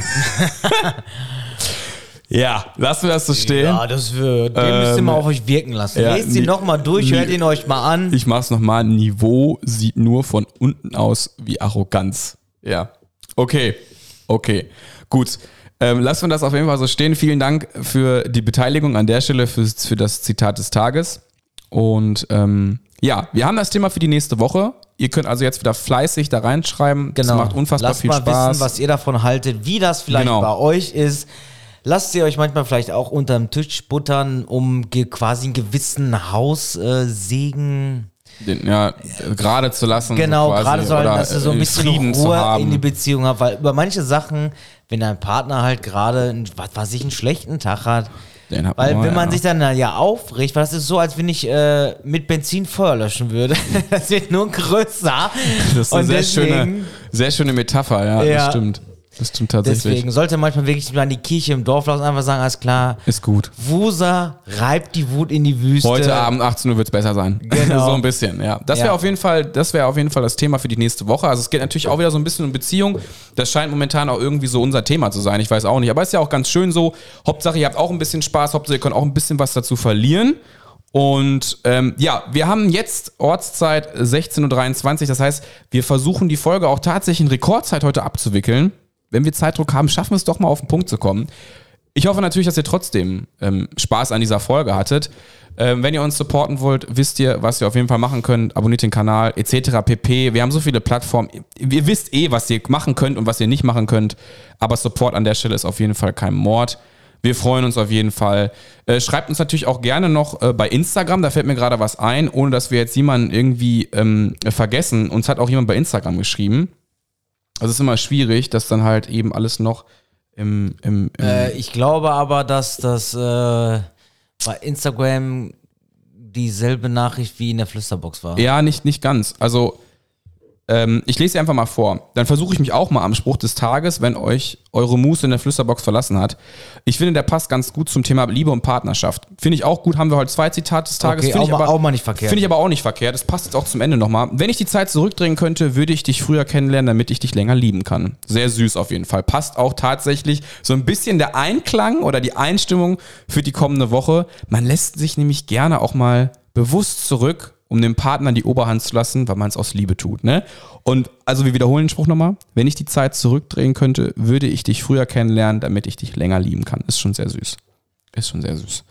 ja, lassen wir das so stehen. Ja, das wird. Den müsst ihr Ähm, mal auf euch wirken lassen. ja, Lest ihn nochmal durch, hört ihn euch mal an. Ich mach's nochmal. Niveau sieht nur von unten aus wie Arroganz. Ja. Okay. Okay. Gut. Ähm, lassen wir das auf jeden Fall so stehen. Vielen Dank für die Beteiligung an der Stelle, für, für das Zitat des Tages. Und ähm, ja, wir haben das Thema für die nächste Woche. Ihr könnt also jetzt wieder fleißig da reinschreiben. Das macht unfassbar Genau. Lasst viel mal Spaß. wissen, was ihr davon haltet, wie das vielleicht Genau. bei euch ist. Lasst ihr euch manchmal vielleicht auch unterm Tisch buttern, um quasi einen gewissen Haussegen. Segen Den, ja, gerade zu lassen. Genau, quasi, gerade sollen, oder, dass ihr so ein bisschen Frieden zu Ruhe in die Beziehung habt, weil über manche Sachen, wenn dein Partner halt gerade, was weiß ich, einen schlechten Tag hat, Den hat weil man, wenn man ja. sich dann ja aufregt, weil das ist so, als wenn ich äh, mit Benzin Feuer löschen würde. das wird nur größer. Das ist eine sehr schöne, sehr schöne Metapher, ja, Ja. das stimmt. Das stimmt tatsächlich. Deswegen sollte manchmal wirklich mal die Kirche im Dorf lassen, einfach sagen, alles klar, Ist gut. Wusa reibt die Wut in die Wüste. Heute Abend 18 Uhr wird es besser sein. Genau. so ein bisschen, ja. Das wäre Ja. auf jeden Fall, das wäre auf jeden Fall das Thema für die nächste Woche. Also es geht natürlich auch wieder so ein bisschen um Beziehung. Das scheint momentan auch irgendwie so unser Thema zu sein. Ich weiß auch nicht. Aber ist ja auch ganz schön so. Hauptsache, ihr habt auch ein bisschen Spaß. Hauptsache, ihr könnt auch ein bisschen was dazu verlieren. Und ähm, ja, wir haben jetzt Ortszeit 16.23 Uhr. Das heißt, wir versuchen die Folge auch tatsächlich in Rekordzeit heute abzuwickeln. Wenn wir Zeitdruck haben, schaffen wir es doch mal auf den Punkt zu kommen. Ich hoffe natürlich, dass ihr trotzdem ähm, Spaß an dieser Folge hattet. Ähm, wenn ihr uns supporten wollt, wisst ihr, was ihr auf jeden Fall machen könnt. Abonniert den Kanal etc. pp. Wir haben so viele Plattformen. Ihr wisst eh, was ihr machen könnt und was ihr nicht machen könnt. Aber Support an der Stelle ist auf jeden Fall kein Mord. Wir freuen uns auf jeden Fall. Äh, schreibt uns natürlich auch gerne noch äh, bei Instagram. Da fällt mir gerade was ein, ohne dass wir jetzt jemanden irgendwie ähm, vergessen. Uns hat auch jemand bei Instagram geschrieben. Also es ist immer schwierig, dass dann halt eben alles noch im, im, im Äh, ich glaube aber, dass das äh, bei Instagram dieselbe Nachricht wie in der Flüsterbox war. Ja, nicht, nicht ganz. Also, ähm, ich lese sie einfach mal vor. Dann versuche ich mich auch mal am Spruch des Tages, wenn euch eure Muße in der Flüsterbox verlassen hat. Ich finde, der passt ganz gut zum Thema Liebe und Partnerschaft. Finde ich auch gut. Haben wir heute zwei Zitate des Tages. Okay, Finde ich aber auch mal nicht verkehrt. Finde ich aber auch nicht verkehrt. Das passt jetzt auch zum Ende nochmal. Wenn ich die Zeit zurückdrehen könnte, würde ich dich früher kennenlernen, damit ich dich länger lieben kann. Sehr süß auf jeden Fall. Passt auch tatsächlich so ein bisschen der Einklang oder die Einstimmung für die kommende Woche. Man lässt sich nämlich gerne auch mal bewusst zurück, um dem Partner die Oberhand zu lassen, weil man es aus Liebe tut. Ne? Und also wir wiederholen den Spruch nochmal. Wenn ich die Zeit zurückdrehen könnte, würde ich dich früher kennenlernen, damit ich dich länger lieben kann. Ist schon sehr süß. Ist schon sehr süß.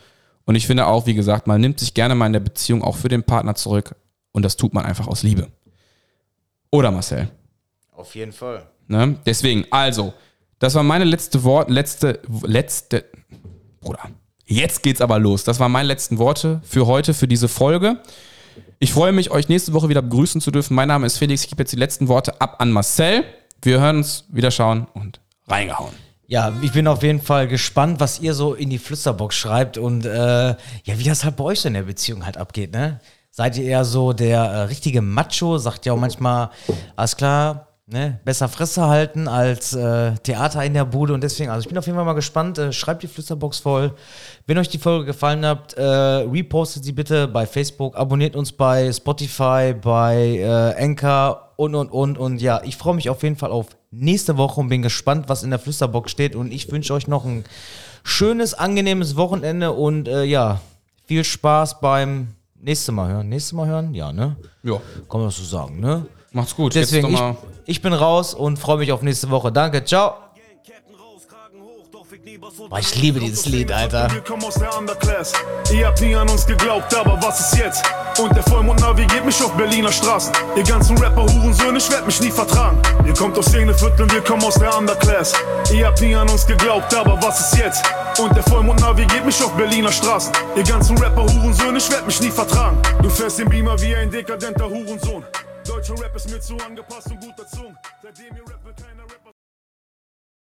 Und ich finde auch, wie gesagt, man nimmt sich gerne mal in der Beziehung auch für den Partner zurück und das tut man einfach aus Liebe. Oder Marcel? Auf jeden Fall. Ne? Deswegen, also, das war meine letzte Wort, letzte, letzte, Bruder. Jetzt geht's aber los. Das waren meine letzten Worte für heute, für diese Folge. Ich freue mich, euch nächste Woche wieder begrüßen zu dürfen. Mein Name ist Felix. Ich gebe jetzt die letzten Worte ab an Marcel. Wir hören uns, wieder schauen und reingehauen. Ja, ich bin auf jeden Fall gespannt, was ihr so in die Flüsterbox schreibt und äh, ja, wie das halt bei euch so in der Beziehung halt abgeht, ne? Seid ihr eher so der äh, richtige Macho? Sagt ja auch manchmal, alles klar, ne, besser Fresse halten als äh, Theater in der Bude und deswegen, also ich bin auf jeden Fall mal gespannt. Äh, schreibt die Flüsterbox voll. Wenn euch die Folge gefallen hat, äh, repostet sie bitte bei Facebook, abonniert uns bei Spotify, bei äh, Anchor und und und und ja, ich freue mich auf jeden Fall auf nächste Woche und bin gespannt, was in der Flüsterbox steht und ich wünsche euch noch ein schönes, angenehmes Wochenende und äh, ja, viel Spaß beim nächsten Mal hören. Nächstes Mal hören? Ja, ne? Ja, Kann man das so sagen, ne? Macht's gut. Deswegen, ich, ich bin raus und freue mich auf nächste Woche. Danke, ciao. Boah, ich liebe dieses Lied, Alter. Wir kommen aus der Underclass. Ihr habt nie an uns geglaubt, aber was ist jetzt? Und der Vollmond navigiert mich auf Berliner Straßen. Ihr ganzen Rapper, Hurensöhne, ich werd mich nie vertragen. Ihr kommt aus Szenevierteln, wir kommen aus der Underclass. Ihr habt nie an uns geglaubt, aber was ist jetzt? Und der Vollmond navigiert mich auf Berliner Straßen. Ihr ganzen Rapper, Hurensöhne, ich werd mich nie vertragen. Du fährst den Beamer wie ein dekadenter Hurensohn. Deutscher Rap ist mir zu angepasst und gut erzogen. Seitdem ihr